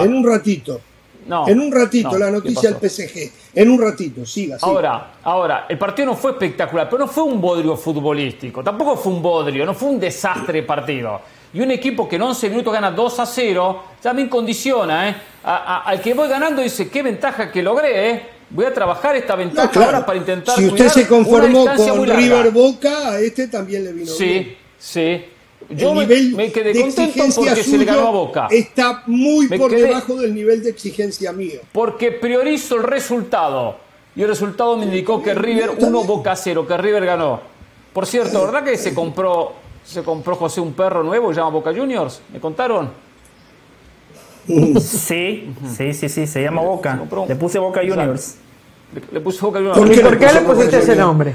En un ratito. No, en un ratito, no, la ¿qué noticia del? PSG. En un ratito, siga, siga. Ahora, ahora, el partido no fue espectacular, pero no fue un bodrio futbolístico, tampoco fue un bodrio, no fue un desastre de partido. Y un equipo que en 11 minutos gana 2 a 0, también condiciona, ¿eh? A- a- al que voy ganando dice, qué ventaja que logré, ¿eh? Voy a trabajar esta ventaja No, claro. ahora para intentar si usted se conformó con. River Boca, a este también le vino bien. Sí, sí. Yo el me, nivel me quedé de contento exigencia porque se le ganó a Boca. está muy Me por quedé- debajo del nivel de exigencia mío. Porque priorizo el resultado. Y el resultado me indicó que River 1 Boca 0, que River ganó. Por cierto, ¿verdad que se compró, se compró José un perro nuevo que se llama Boca Juniors? ¿Me contaron? sí, sí, sí, sí, se llama Boca. Le puse Boca Juniors. Le, puso Boca Juniors. ¿Y por qué le pusiste ese nombre?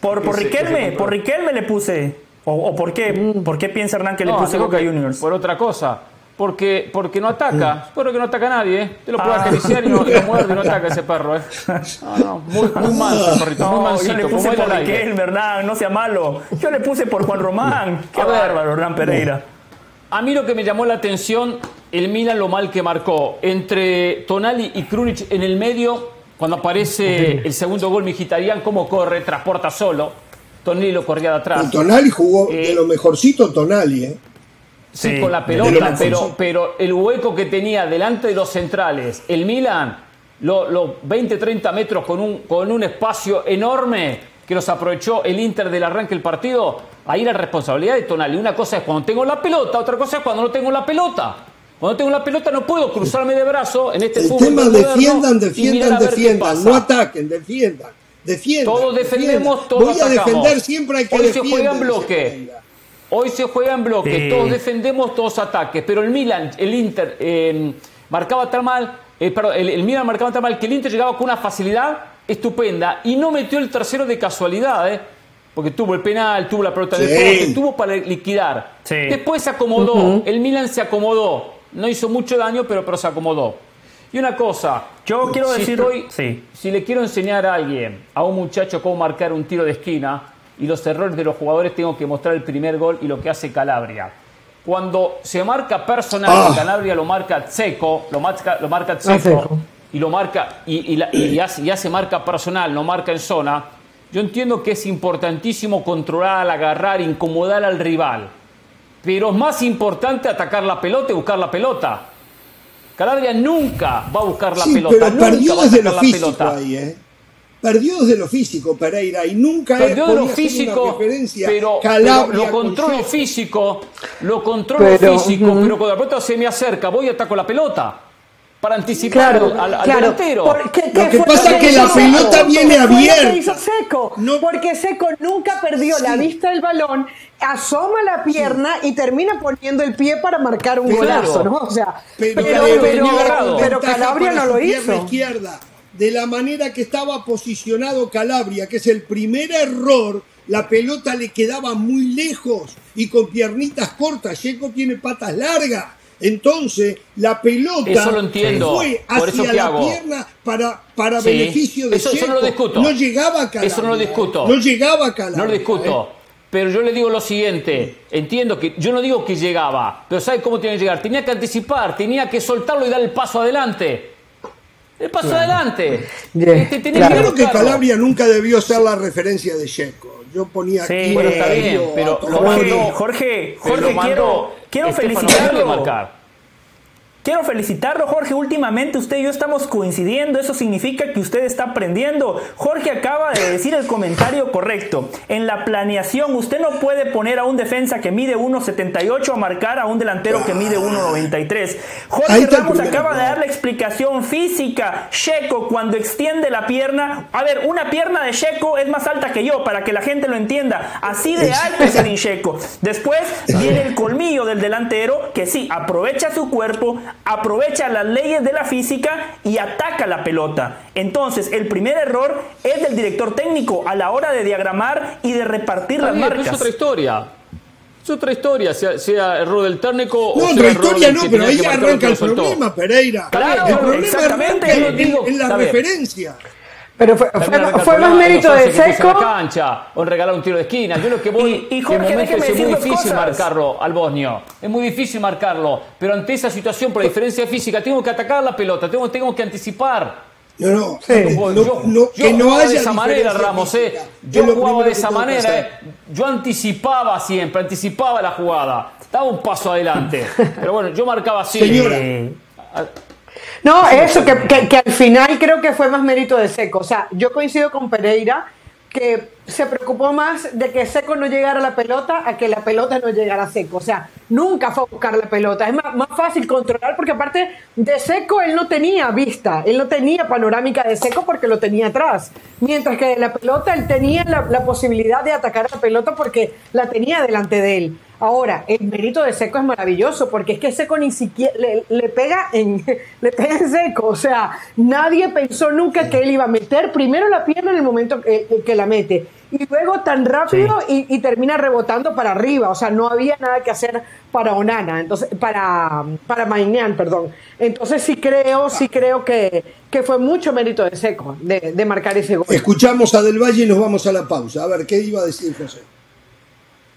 Por, por Riquelme, por Riquelme le puse. ¿O, o por, qué, por qué piensa Hernán que le No, digo Boca que Juniors? Por otra cosa. Porque, porque no ataca. Espero que no ataca a nadie. ¿eh? Te lo puede Ah. acariciar y no, no muerde y no ataca ese perro. ¿eh? No, no, muy, muy manso el perrito, muy No, mansito. yo le puse por. Riquelme, Hernán, no sea malo. Yo le puse por Juan Román. Qué A ver. bárbaro, Hernán Pereira. A mí lo que me llamó la atención, el Milan lo mal que marcó. Entre Tonali y Krunic en el medio, cuando aparece el segundo gol, Mkhitaryan cómo corre, transporta solo. Tonali lo corría de atrás. Y Tonali jugó Eh, de lo mejorcito Tonali, ¿eh? Sí, Sí, con la pelota, lo pero, pero el hueco que tenía delante de los centrales, el Milan, los 20, 30 metros con un, con un espacio enorme que los aprovechó el Inter del arranque del partido, ahí la responsabilidad de Tonali. Una cosa es cuando tengo la pelota, otra cosa es cuando no tengo la pelota. Cuando tengo la pelota no puedo cruzarme de brazo en este El fútbol tema defiendan, defiendan, defiendan, no ataquen, defiendan, defiendan. Todos defendemos, defiendan. todos Voy a atacamos. defender siempre hay que Hoy se juega en bloque. Hoy se juega en bloque, Sí. todos defendemos, todos ataques, pero el Milan, el Inter, eh, marcaba tan mal, eh, perdón, el, el Milan marcaba tan mal que el Inter llegaba con una facilidad estupenda y no metió el tercero de casualidad, ¿eh? porque tuvo el penal, tuvo la pelota Sí. el poste, tuvo para liquidar. Sí. Después se acomodó, el Milan se acomodó, no hizo mucho daño, pero, pero se acomodó. Y una cosa, Yo quiero si decir- estoy- sí. si le quiero enseñar a alguien, a un muchacho cómo marcar un tiro de esquina y los errores de los jugadores, tengo que mostrar el primer gol y lo que hace Calabria. Cuando se marca personal, Ah. y Calabria lo marca Seco, lo marca, lo marca Tseco, Tseco. y lo marca y, y la- y hace, y hace marca personal, no marca en zona. Yo entiendo que es importantísimo controlar, agarrar, incomodar al rival. Pero es más importante atacar la pelota y buscar la pelota. Calabria nunca va a buscar la Sí, pelota. pero nunca perdió desde lo físico ahí, ¿eh? Perdió desde lo físico Pereira y nunca Perdió de lo físico, pero, lo con controlo físico, lo controlo Pero, físico, pero cuando la pelota se me acerca, voy y ataco la pelota para anticipar Claro, al, al- claro. delantero. ¿Por qué- Lo que fue pasa es que la pelota Seco? viene ¿Qué fue lo que abierta. hizo Seco? No- Porque Seco nunca perdió la vista del balón, asoma la pierna y termina poniendo el pie para marcar un Pero- golazo, ¿no? O sea, Pero, pero, pero- Calabria no lo pierna hizo. izquierda. De la manera que estaba posicionado Calabria, que es el primer error, la pelota le quedaba muy lejos y con piernitas cortas. Checo tiene patas largas. Entonces, la pelota Eso lo entiendo. fue Por eso hacia la hago. pierna para, para Sí. beneficio de Eso- eso no lo discuto. No llegaba a Calabria. Eso no lo discuto. No llegaba a Calabria. No lo discuto. Pero yo le digo lo siguiente, entiendo que yo no digo que llegaba, pero ¿sabe cómo tiene que llegar? Tenía que anticipar, tenía que soltarlo y dar el paso adelante. El paso adelante. Bien, Este, tenía Yo que creo que buscarlo. Calabria nunca debió ser la referencia de Checo. Yo ponía Sí, aquí Bueno, está bien, pero. Jorge, mandó- Jorge, pero Jorge, lo mandó quiero, quiero Estefano felicitarlo. Marcar. Quiero felicitarlo, Jorge. Últimamente usted y yo estamos coincidiendo. Eso significa que usted está aprendiendo. Jorge acaba de decir el comentario correcto. En la planeación, usted no puede poner a un defensa que mide 1.78 a marcar a un delantero que mide 1.93. Ahí Jorge Ramos acaba de dar la explicación física. Checo, cuando extiende la pierna. A ver, una pierna de Checo es más alta que yo, para que la gente lo entienda. Así de alto es el Checo. Después viene el colmillo del delantero, que sí, aprovecha su cuerpo, aprovecha las leyes de la física y ataca la pelota. Entonces, el primer error es del director técnico a la hora de diagramar y de repartir las marcas. es otra historia. Es otra historia, sea, sea error del técnico o No, sea otra historia no, pero ahí arranca el problema, Pereira. Claro, el problema exactamente, arranca yo en, digo, en la está bien. referencia. Pero fue, fue- fue más mérito de que en la Seco. cancha o en regalar un tiro de esquina. Yo lo que voy Y- y que Jorge, en momentos déjeme es muy difícil cosas. marcarlo al bosnio. Es muy difícil marcarlo. Pero ante esa situación, por la diferencia física, tengo que atacar la pelota, tengo, tengo que anticipar. No, no, Sí. no, yo, no, yo que no jugaba haya de esa manera, Ramos, eh. Yo jugaba de que esa que manera, eh. Yo anticipaba siempre, anticipaba la jugada. Daba un paso adelante. Pero bueno, yo marcaba así. Señora. Eh, No, eso, que, que- que al final creo que fue más mérito de Seco. O sea, yo coincido con Pereira que se preocupó más de que Seco no llegara a la pelota a que la pelota no llegara a Seco. O sea, nunca fue a buscar la pelota. Es más, más fácil controlar porque aparte de Seco él no tenía vista, él no tenía panorámica de Seco porque lo tenía atrás. Mientras que de la pelota él tenía la, la posibilidad de atacar la pelota porque la tenía delante de él. Ahora, el mérito de Seco es maravilloso porque es que Seco ni siquiera le, pega en le pega en Seco, o sea, nadie pensó nunca que él iba a meter primero la pierna en el momento que, que la mete y luego tan rápido y, termina rebotando para arriba, o sea, no había nada que hacer para Onana, entonces para para Maignan, perdón. Entonces sí creo, sí creo que, que fue mucho mérito de Seco de, de marcar ese gol. Escuchamos a Del Valle y nos vamos a la pausa. A ver, ¿qué iba a decir José?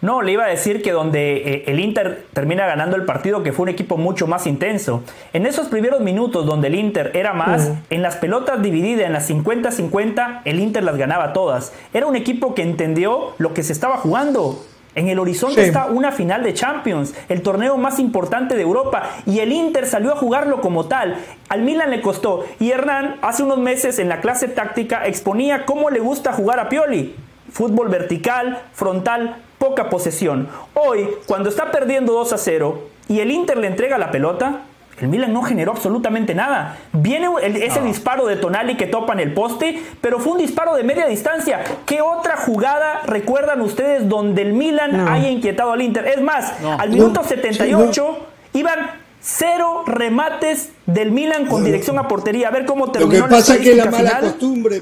No, le iba a decir que donde eh, el Inter termina ganando el partido, que fue un equipo mucho más intenso. En esos primeros minutos donde el Inter era más, en las pelotas divididas en las 50-50, el Inter las ganaba todas. Era un equipo que entendió lo que se estaba jugando. En el horizonte está una final de Champions, el torneo más importante de Europa, y el Inter salió a jugarlo como tal. Al Milan le costó, y Hernán hace unos meses en la clase táctica exponía cómo le gusta jugar a Pioli. Fútbol vertical, frontal, poca posesión. Hoy, cuando está perdiendo 2 a 0 y el Inter le entrega la pelota, el Milan no generó absolutamente nada. Viene ese disparo de Tonali que topa en el poste, pero fue un disparo de media distancia. ¿Qué otra jugada recuerdan ustedes donde el Milan haya inquietado al Inter? Es más, al minuto 78 iban cero remates del Milan con dirección a portería. A ver cómo terminó Lo que pasa es que la mala costumbre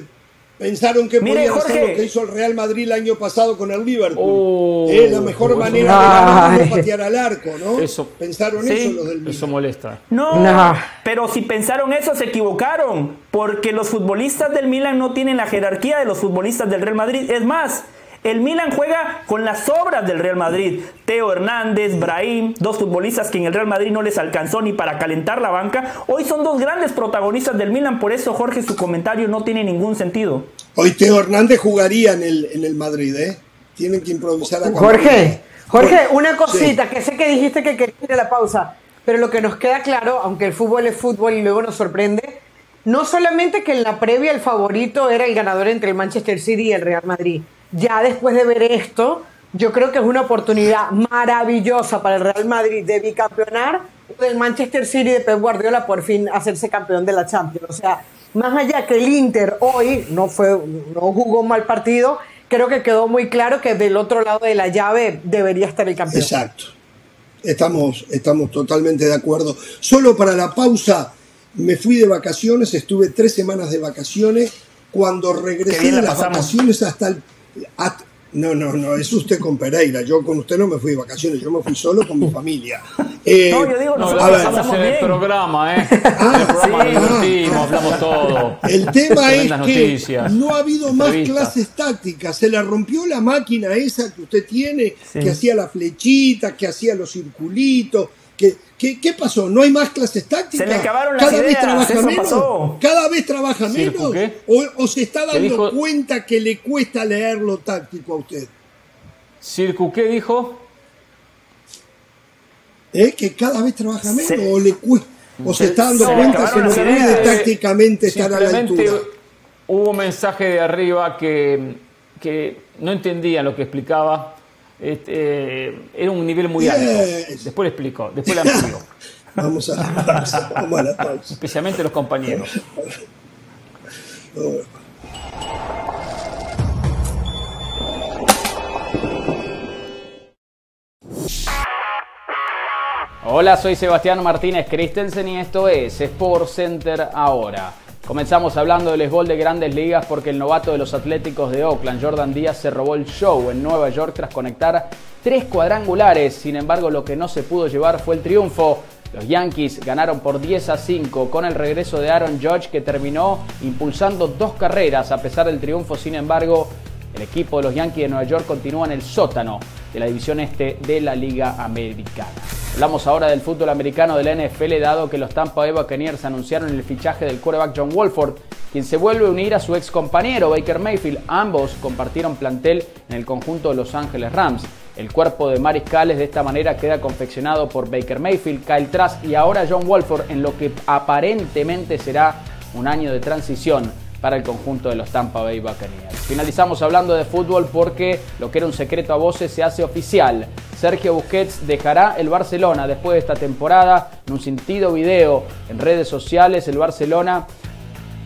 Pensaron que podían hacer lo que hizo el Real Madrid el año pasado con el Liverpool. Oh, es la mejor manera de patear al arco, ¿no? Eso, pensaron eso los del Eso molesta. No, pero si pensaron eso se equivocaron, porque los futbolistas del Milan no tienen la jerarquía de los futbolistas del Real Madrid. Es más, el Milan juega con las obras del Real Madrid. Teo Hernández, Brahim, dos futbolistas que en el Real Madrid no les alcanzó ni para calentar la banca. Hoy son dos grandes protagonistas del Milan, por eso Jorge su comentario no tiene ningún sentido. Hoy Teo Hernández jugaría en el, en el Madrid, ¿eh? Tienen que improvisar a Jorge, Jorge, una cosita que sé que dijiste que quería ir a la pausa, pero lo que nos queda claro, aunque el fútbol es fútbol y luego nos sorprende, no solamente que en la previa el favorito era el ganador entre el Manchester City y el Real Madrid, ya después de ver esto, yo creo que es una oportunidad maravillosa para el Real Madrid de bicampeonar del Manchester City de Pep Guardiola por fin hacerse campeón de la Champions. O sea, más allá que el Inter hoy no fue no jugó un mal partido, creo que quedó muy claro que del otro lado de la llave debería estar el campeón. Exacto. Estamos, estamos totalmente de acuerdo. Solo para la pausa, me fui de vacaciones, estuve tres semanas de vacaciones. Cuando regresé de las vacaciones hasta el no, no, no, es usted con Pereira. Yo con usted no me fui de vacaciones, yo me fui solo con mi familia. Eh, no, yo digo, nosotros pasamos en el programa, ¿eh? Ah, el programa sí. hablamos todo. El tema es que no ha habido más clases tácticas. Se le rompió la máquina esa que usted tiene, que hacía la flechita, que hacía los circulitos ¿Qué, qué, pasó? ¿No hay más clases tácticas? Se le acabaron las Cada ideas, vez trabaja menos. Cada vez trabaja menos. O, se está dando cuenta que le cuesta leer lo táctico a usted. Circu, ¿qué dijo? ¿Eh? Que cada vez trabaja menos o le cuesta. O se, está dando cuenta que no puede tácticamente estar a la altura. Hubo un mensaje de arriba que, que no entendía lo que explicaba este, eh, era un nivel muy alto. Después le explico, después le amplió. Vamos a la pausa. Vamos a la pausa. Especialmente los compañeros. Hola, soy Sebastián Martínez Christensen y esto es Sport Center ahora. Comenzamos hablando del esbol de grandes ligas porque el novato de los Atléticos de Oakland, Jordan Díaz, se robó el show en Nueva York tras conectar tres cuadrangulares. Sin embargo, lo que no se pudo llevar fue el triunfo. Los Yankees ganaron por 10 a 5 con el regreso de Aaron Judge que terminó impulsando dos carreras a pesar del triunfo. Sin embargo, el equipo de los Yankees de Nueva York continúa en el sótano de la división este de la Liga Americana. Hablamos ahora del fútbol americano de la NFL, dado que los Tampa Bay Buccaneers anunciaron el fichaje del quarterback John Wolford, quien se vuelve a unir a su ex compañero Baker Mayfield. Ambos compartieron plantel en el conjunto de Los Ángeles Rams. El cuerpo de mariscales de esta manera queda confeccionado por Baker Mayfield, Kyle Trask y ahora John Wolford en lo que aparentemente será un año de transición para el conjunto de los Tampa Bay Buccaneers. Finalizamos hablando de fútbol porque lo que era un secreto a voces se hace oficial. Sergio Busquets dejará el Barcelona después de esta temporada. En un sentido video en redes sociales, el Barcelona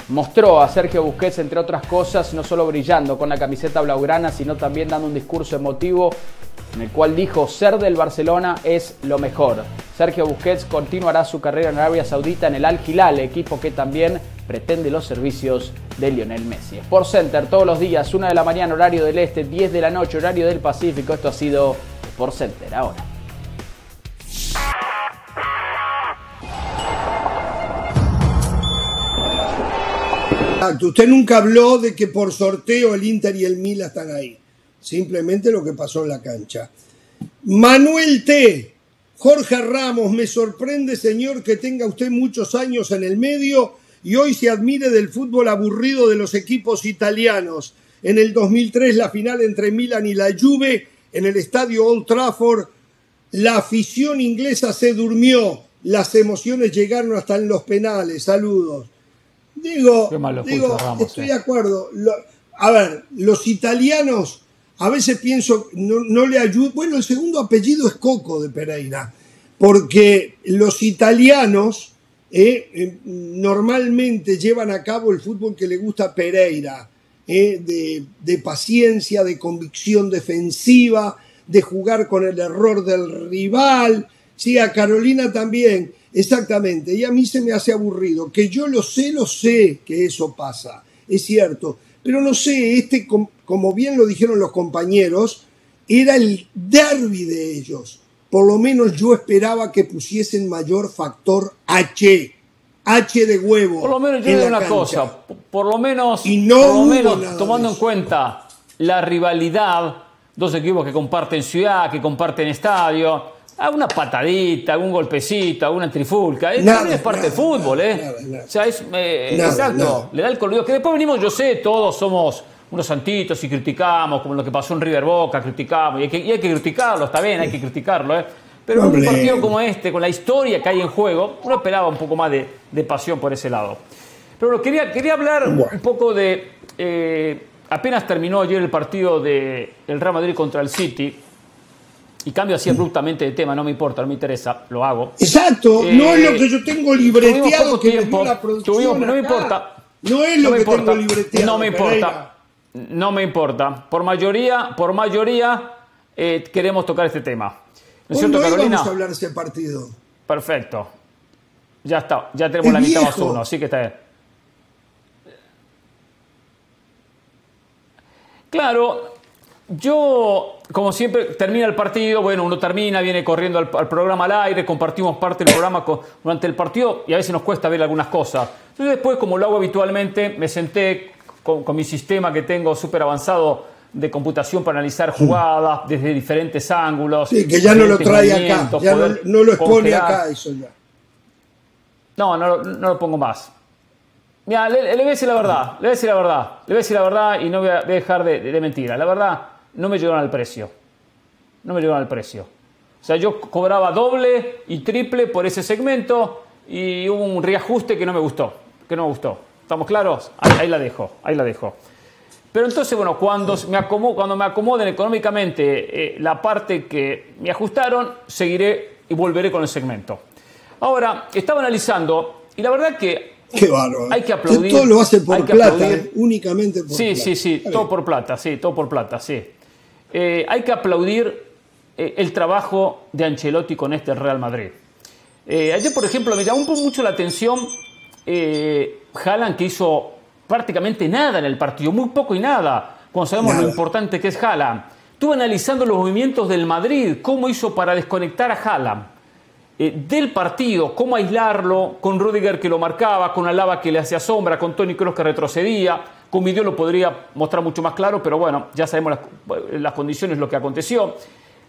mostró a Sergio Busquets, entre otras cosas, no solo brillando con la camiseta blaugrana, sino también dando un discurso emotivo en el cual dijo ser del Barcelona es lo mejor. Sergio Busquets continuará su carrera en Arabia Saudita en el Al Hilal, equipo que también pretende los servicios de Lionel Messi. Sport Center todos los días, 1 de la mañana horario del este, 10 de la noche horario del Pacífico. Esto ha sido Sport Center ahora. Usted nunca habló de que por sorteo el Inter y el Mila están ahí. Simplemente lo que pasó en la cancha. Manuel T. Jorge Ramos, me sorprende, señor, que tenga usted muchos años en el medio y hoy se admire del fútbol aburrido de los equipos italianos. En el 2003, la final entre Milan y la Juve en el estadio Old Trafford, la afición inglesa se durmió, las emociones llegaron hasta en los penales. Saludos. Digo, digo estoy de acuerdo. a ver, los italianos, a veces pienso, no, no le ayudan. Bueno, el segundo apellido es Coco de Pereira, porque los italianos eh, eh, normalmente llevan a cabo el fútbol que le gusta a Pereira, eh, de, paciencia, de convicción defensiva, de jugar con el error del rival. Sí, a Carolina también Exactamente, y a mí se me hace aburrido. Que yo lo sé, lo sé que eso pasa, es cierto. Pero no sé, este, como bien lo dijeron los compañeros, era el derby de ellos. Por lo menos yo esperaba que pusiesen mayor factor H. H de huevo. Por lo menos yo digo una cosa, por lo menos, y no por lo menos tomando en cuenta la rivalidad, dos equipos que comparten ciudad, que comparten estadio, alguna patadita, algún golpecito, alguna trifulca. Eso también es parte del fútbol, ¿eh? o sea, es. Eh, exacto, le da el colorido. Que después venimos, yo sé, todos somos unos santitos y criticamos, como lo que pasó en River Boca, criticamos. Y hay que, y hay que criticarlo, está bien, hay que criticarlo, ¿eh? Pero en un partido como este, con la historia que hay en juego, uno esperaba un poco más de, pasión por ese lado. Pero bueno, quería, quería hablar un poco de. Eh, apenas terminó ayer el partido del el Real Madrid contra el City y cambio así abruptamente de tema, no me importa, no me interesa, lo hago. Exacto, no es lo que yo tengo libreteado que tiempo, la producción no me importa. No es lo que tengo libreteado. No me importa. No me importa. Por mayoría, por mayoría eh, queremos tocar este tema. ¿No es cierto, Carolina? Vamos a hablar ese partido. Perfecto. Ya está, ya tenemos la mitad más uno, así que está bien. Claro, yo, como siempre, termina el partido, bueno, uno termina, viene corriendo al, programa al aire, compartimos parte del programa durante el partido y a veces nos cuesta ver algunas cosas. Entonces después, como lo hago habitualmente, me senté con, mi sistema que tengo súper avanzado de computación para analizar jugadas desde diferentes ángulos. Sí, que ya no lo trae acá, ya no, lo expone acá eso ya. No, no, no lo pongo más. Mira, le, le, voy a decir la verdad, le voy a decir la verdad, le voy a decir la verdad y no voy a, dejar de, de, de mentira. La verdad, no me llegaron al precio. No me llegaron al precio. O sea, yo cobraba doble y triple por ese segmento y hubo un reajuste que no me gustó. Que no me gustó. ¿Estamos claros? Ahí, la dejo, ahí la dejo. Pero entonces, bueno, cuando me, acomodo, cuando me acomoden económicamente eh, la parte que me ajustaron, seguiré y volveré con el segmento. Ahora, estaba analizando y la verdad que Qué bárbaro. Hay que aplaudir. Todo lo hace por plata, eh, únicamente por sí, plata. Sí, sí, sí, todo por plata, sí, todo por plata, sí. Eh, hay que aplaudir eh, el trabajo de Ancelotti con este Real Madrid. Eh, ayer, por ejemplo, me llamó mucho la atención Haaland, que hizo prácticamente nada en el partido, muy poco y nada, cuando sabemos lo importante que es Haaland. Estuve analizando los movimientos del Madrid, cómo hizo para desconectar a Haaland del partido, cómo aislarlo, con Rudiger que lo marcaba, con Alaba que le hacía sombra, con Tony Kroos que retrocedía, con video lo podría mostrar mucho más claro, pero bueno, ya sabemos las, condiciones, lo que aconteció.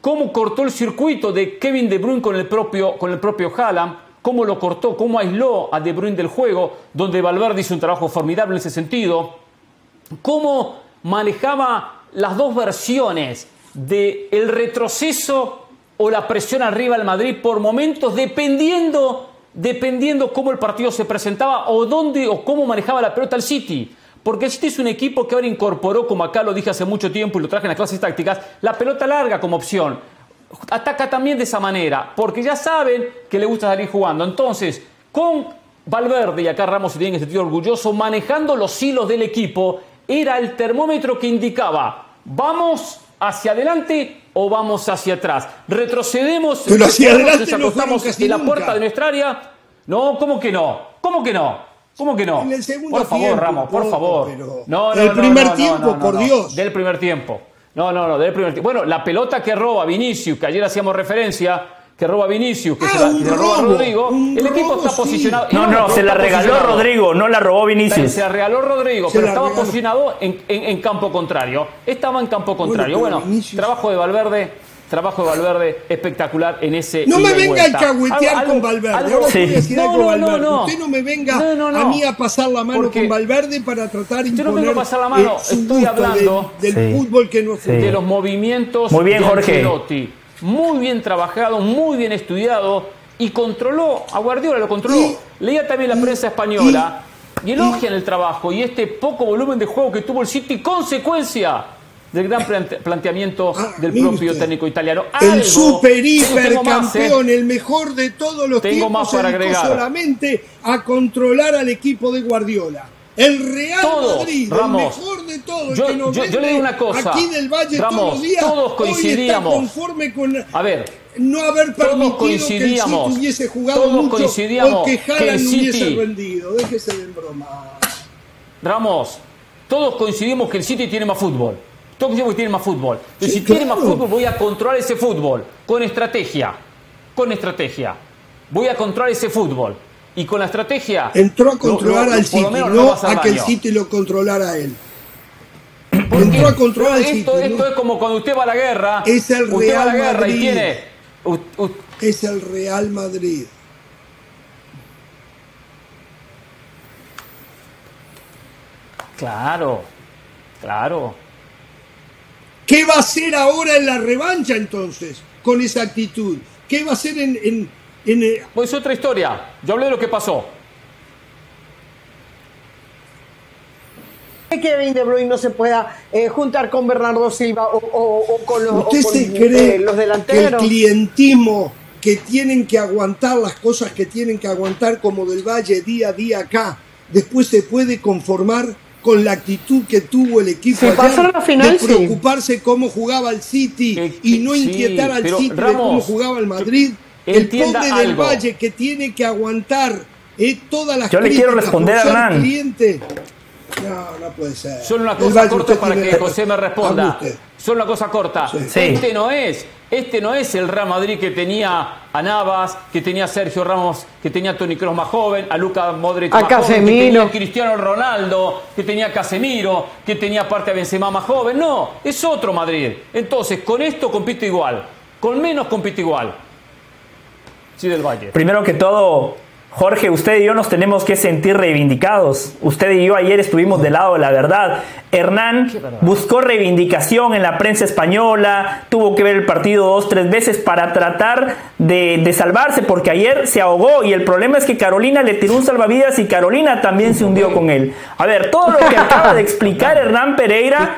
Cómo cortó el circuito de Kevin De Bruyne con el propio, con el propio Haaland, cómo lo cortó, cómo aisló a De Bruyne del juego, donde Valverde hizo un trabajo formidable en ese sentido. Cómo manejaba las dos versiones del el retroceso o la presión arriba al Madrid por momentos, dependiendo, dependiendo cómo el partido se presentaba o dónde o cómo manejaba la pelota el City. Porque este es un equipo que ahora incorporó, como acá lo dije hace mucho tiempo y lo traje en las clases tácticas, la pelota larga como opción. Ataca también de esa manera, porque ya saben que le gusta salir jugando. Entonces, con Valverde, y acá Ramos se tiene que sentir orgulloso, manejando los hilos del equipo, era el termómetro que indicaba, vamos hacia adelante o vamos hacia atrás? ¿Retrocedemos? Pero hacia ¿Nos adelante no acostamos fueron casi en la nunca. puerta de nuestra área? No, ¿cómo que no? ¿Cómo que no? ¿Cómo que no? En el segundo por favor, tiempo, Ramos, por poco, favor. No, no, El no, primer tiempo, por. Dios. Del primer tiempo. No, no, no, del primer tiempo. Bueno, la pelota que roba Vinicius, que ayer hacíamos referencia, que roba Vinicius, que Ah, se la, que roba robo, Rodrigo, el equipo robo, está sí. posicionado. No, no, se la regaló. Rodrigo, no la robó Vinicius. Se la regaló Rodrigo, Se pero estaba regaló. posicionado en, en- en campo contrario. Estaba en campo contrario. Bueno, trabajo de Valverde, trabajo de Valverde espectacular en ese. No me y venga a Algo- con Valverde. algo- Ahora te voy a decir No, algo, no, no, Valverde. no. Usted no me venga No, no, no. a mí a pasar la mano Porque- con Valverde para tratar de Yo no vengo a pasar la mano, estoy hablando del, del Sí. fútbol que no es Sí. de los movimientos Muy bien, de Jorge. Ancelotti. Muy bien trabajado, muy bien estudiado y controló, a Guardiola lo controló. Leía también la prensa española y elogian el trabajo y este poco volumen de juego que tuvo el City, consecuencia del gran plante- planteamiento del Ah, mire propio usted. técnico italiano. El super hiper más, ¿eh? campeón, el mejor de todos los Tengo tiempos, más para agregar. solamente a controlar al equipo de Guardiola. El Real Todos, Madrid, Ramos. el mejor de todos, Yo- que nos yo- yo le digo una cosa, aquí del Valle todos Ramos, los días, todos hoy coincidíamos. está conforme con A ver, no haber todos permitido que el coincidíamos, City hubiese jugado todos mucho coincidíamos o que que Haaland el no hubiese rendido. Déjese de broma. Ramos, todos coincidimos que el City tiene más fútbol. Todos coincidimos que tiene más fútbol. Pero Sí, si tiene más claro. fútbol, voy a controlar ese fútbol con estrategia. Con estrategia. Voy a controlar ese fútbol. Y con la estrategia. Entró a lo- controlar lo- al por City, lo no a que el. City lo controlara a él. ¿Por Entró a controlar al City. esto, es como cuando usted va a la guerra. Es el usted va a la guerra y Madrid. tiene. u- u- Es el Real Madrid. Claro, claro. ¿Qué va a hacer ahora en la revancha entonces con esa actitud? ¿Qué va a hacer en... en, en, eh, Pues otra historia. Yo hablé de lo que pasó. que Kevin De Bruyne no se pueda eh, juntar con Bernardo Silva o, o- o con los, o ¿Usted con, se cree eh, los que el delanteros? clientismo que tienen que aguantar las cosas que tienen que aguantar como del Valle día a día acá, después se puede conformar con la actitud que tuvo el equipo Si ayer la final, de sí. preocuparse cómo jugaba el City y no sí, inquietar al City de cómo jugaba el Madrid. El pobre del algo. Valle que tiene que aguantar eh, todas las Yo le quiero responder a Hernán. cliente. No, no puede ser. Solo una cosa Valle, corta usted para que. José me responda. Solo una cosa corta. Sí. Este no es, este no es el Real Madrid que tenía a Navas, que tenía a Sergio Ramos, que tenía a Toni Kroos más joven, a Luca Modric A más joven, que Casemiro. tenía a Cristiano Ronaldo, que tenía a Casemiro, que tenía aparte a Benzema más joven. No, es otro Madrid. Entonces, con esto compito igual, con menos compito igual. Sí del Valle. Primero que todo, Jorge, usted y yo nos tenemos que sentir reivindicados. Usted y yo ayer estuvimos del lado de la verdad. Hernán buscó reivindicación en la prensa española, tuvo que ver el partido dos, tres veces para tratar de, de salvarse, porque ayer se ahogó y el problema es que Carolina le tiró un salvavidas y Carolina también se hundió con él. A ver, todo lo que acaba de explicar Hernán Pereira,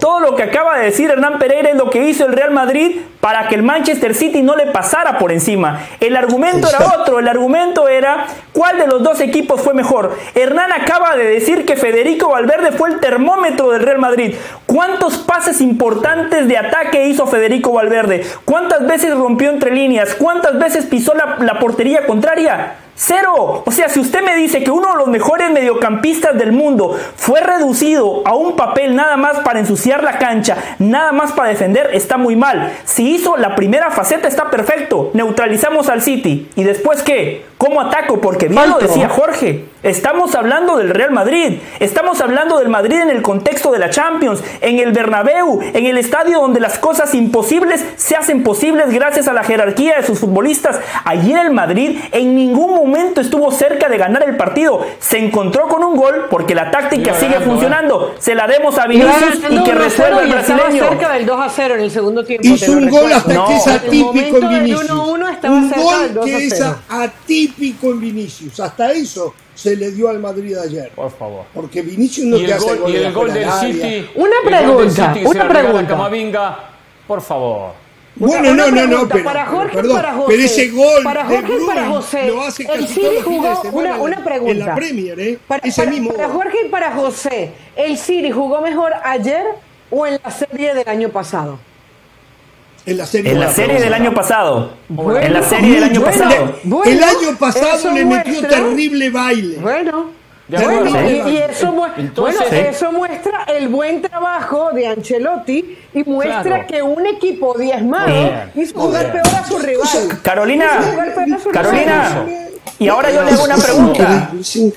todo lo que acaba de decir Hernán Pereira es lo que hizo el Real Madrid para que el Manchester City no le pasara por encima. El argumento era otro, el argumento era cuál de los dos equipos fue mejor. Hernán acaba de decir que Federico Valverde fue el termómetro del Real Madrid. ¿Cuántos pases importantes de ataque hizo Federico Valverde? ¿Cuántas veces rompió entre líneas? ¿Cuántas veces pisó la, la portería contraria? Cero. O sea, si usted me dice que uno de los mejores mediocampistas del mundo fue reducido a un papel nada más para ensuciar la cancha, nada más para defender, está muy mal. Si hizo la primera faceta, está perfecto. Neutralizamos al City. ¿Y después qué? ¿Cómo ataco? Porque bien lo Falto. decía Jorge. Estamos hablando del Real Madrid. Estamos hablando del Madrid en el contexto de la Champions, en el Bernabéu, en el estadio donde las cosas imposibles se hacen posibles gracias a la jerarquía de sus futbolistas. Ayer el Madrid en ningún momento estuvo cerca de ganar el partido. Se encontró con un gol porque la táctica sigue ganando, funcionando. Se la demos a Vinicius y que 1-0 resuelva el brasileño. cerca del 2 a 0 en el segundo tiempo. Hizo un gol recuerdo. hasta No. que es atípico momento en Vinicius. 1-1 estaba un cerca gol del 2 a que es 0. atípico en Vinicius. Hasta eso se le dio al Madrid ayer. Por favor. Porque Vinicius no te hace gol, gol y de el gol del. City. Una pregunta, una pregunta. Camavinga, por favor. Bueno, no, no, no, pero, para Jorge y perdón, para José. pero ese gol Para de Jorge y para José. lo hace El casi City todos los fines de jugó una, una pregunta. En la Premier, ¿eh? Para, Ese para- mismo para. Jorge y para José, ¿el City jugó mejor ayer o en la serie del año pasado? En la serie, En la serie del año pasado. Bueno, en la serie del año bueno, pasado. bueno, el año pasado le metió muestra- terrible baile. Bueno, De acuerdo. bueno, Sí. y, y eso, mu- Entonces- bueno, Sí. eso muestra el buen trabajo de Ancelotti y muestra Claro. que un equipo diezmado Bien. hizo jugar Bien. peor a su rival. Carolina, su Carolina. rival. Y ahora yo le hago una pregunta.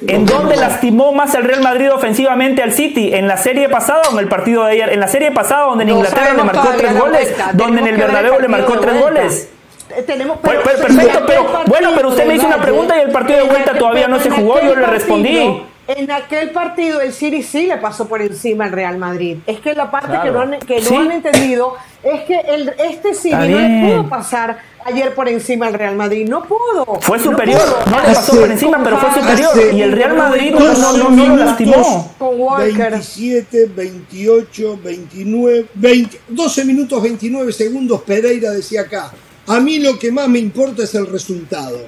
¿En dónde lastimó más el Real Madrid ofensivamente al City? ¿En la serie pasada o en el partido de ayer? En la serie pasada donde en No Inglaterra le marcó tres goles, donde en el Bernabéu le marcó tres vuelta. goles. Eh, Tenemos, Pues, pues, en perfecto, pero partido bueno, pero usted me hizo una pregunta y el partido de vuelta aquel- todavía no se jugó, yo le respondí. En aquel partido el City sí le pasó por encima al Real Madrid. Es que la parte Claro. que no han, que no Sí. han entendido es que el, este City Está no le pudo pasar ayer por encima al Real Madrid. No pudo. Fue No superior, pudo. no le pasó por encima, pero fue superior. Y el Real Madrid no, 12 no, no, no lo lastimó. Con Walker. 27, 28, 29, 20, 12 minutos 29 segundos. Pereira decía acá. A mí lo que más me importa es el resultado.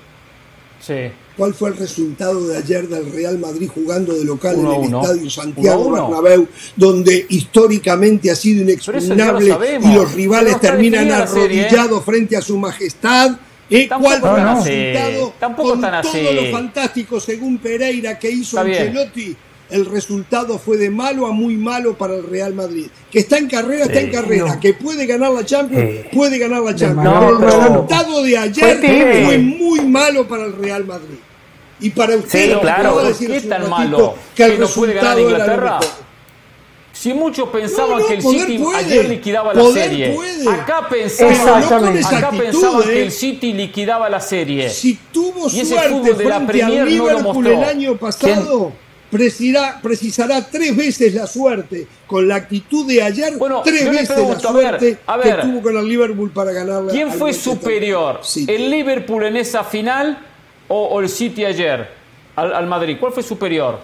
Sí. ¿Cuál fue el resultado de ayer del Real Madrid jugando de local Uno en el uno. Estadio Santiago Uno. Bernabéu, donde históricamente ha sido lo inexpugnable sabemos. y los rivales terminan ¿eh? arrodillados frente a su majestad? ¿Eh? ¿Cuál fue el así. resultado? Tampoco Con tan todo lo fantástico según Pereira que hizo. Ancelotti, el resultado fue de malo a muy malo para el Real Madrid. Que está en carrera, está en carrera. Que puede ganar la Champions, Sí. puede ganar la Champions. No, pero el pero- resultado de ayer Fue fue muy malo para el Real Madrid. Y para usted, Sí, claro. acabo de ¿Por decir qué tan malo que el que no puede ganar Inglaterra? Si muchos pensaban No, no, que el poder City puede. ayer liquidaba la Poder serie, puede. acá pensaban, no acá actitud, pensaban ¿eh? que el City liquidaba la serie. Si tuvo Y ese suerte fútbol de la frente Premier no lo Liverpool mostró. el año pasado, precisará, precisará tres veces la suerte. Con la actitud de ayer, Bueno, tres veces pregunto, la a ver, suerte a ver. que tuvo con el Liverpool para ganar la ¿Quién fue Manchester superior? City. ¿El Liverpool en esa final o, o el City ayer al, al Madrid? ¿Cuál fue superior?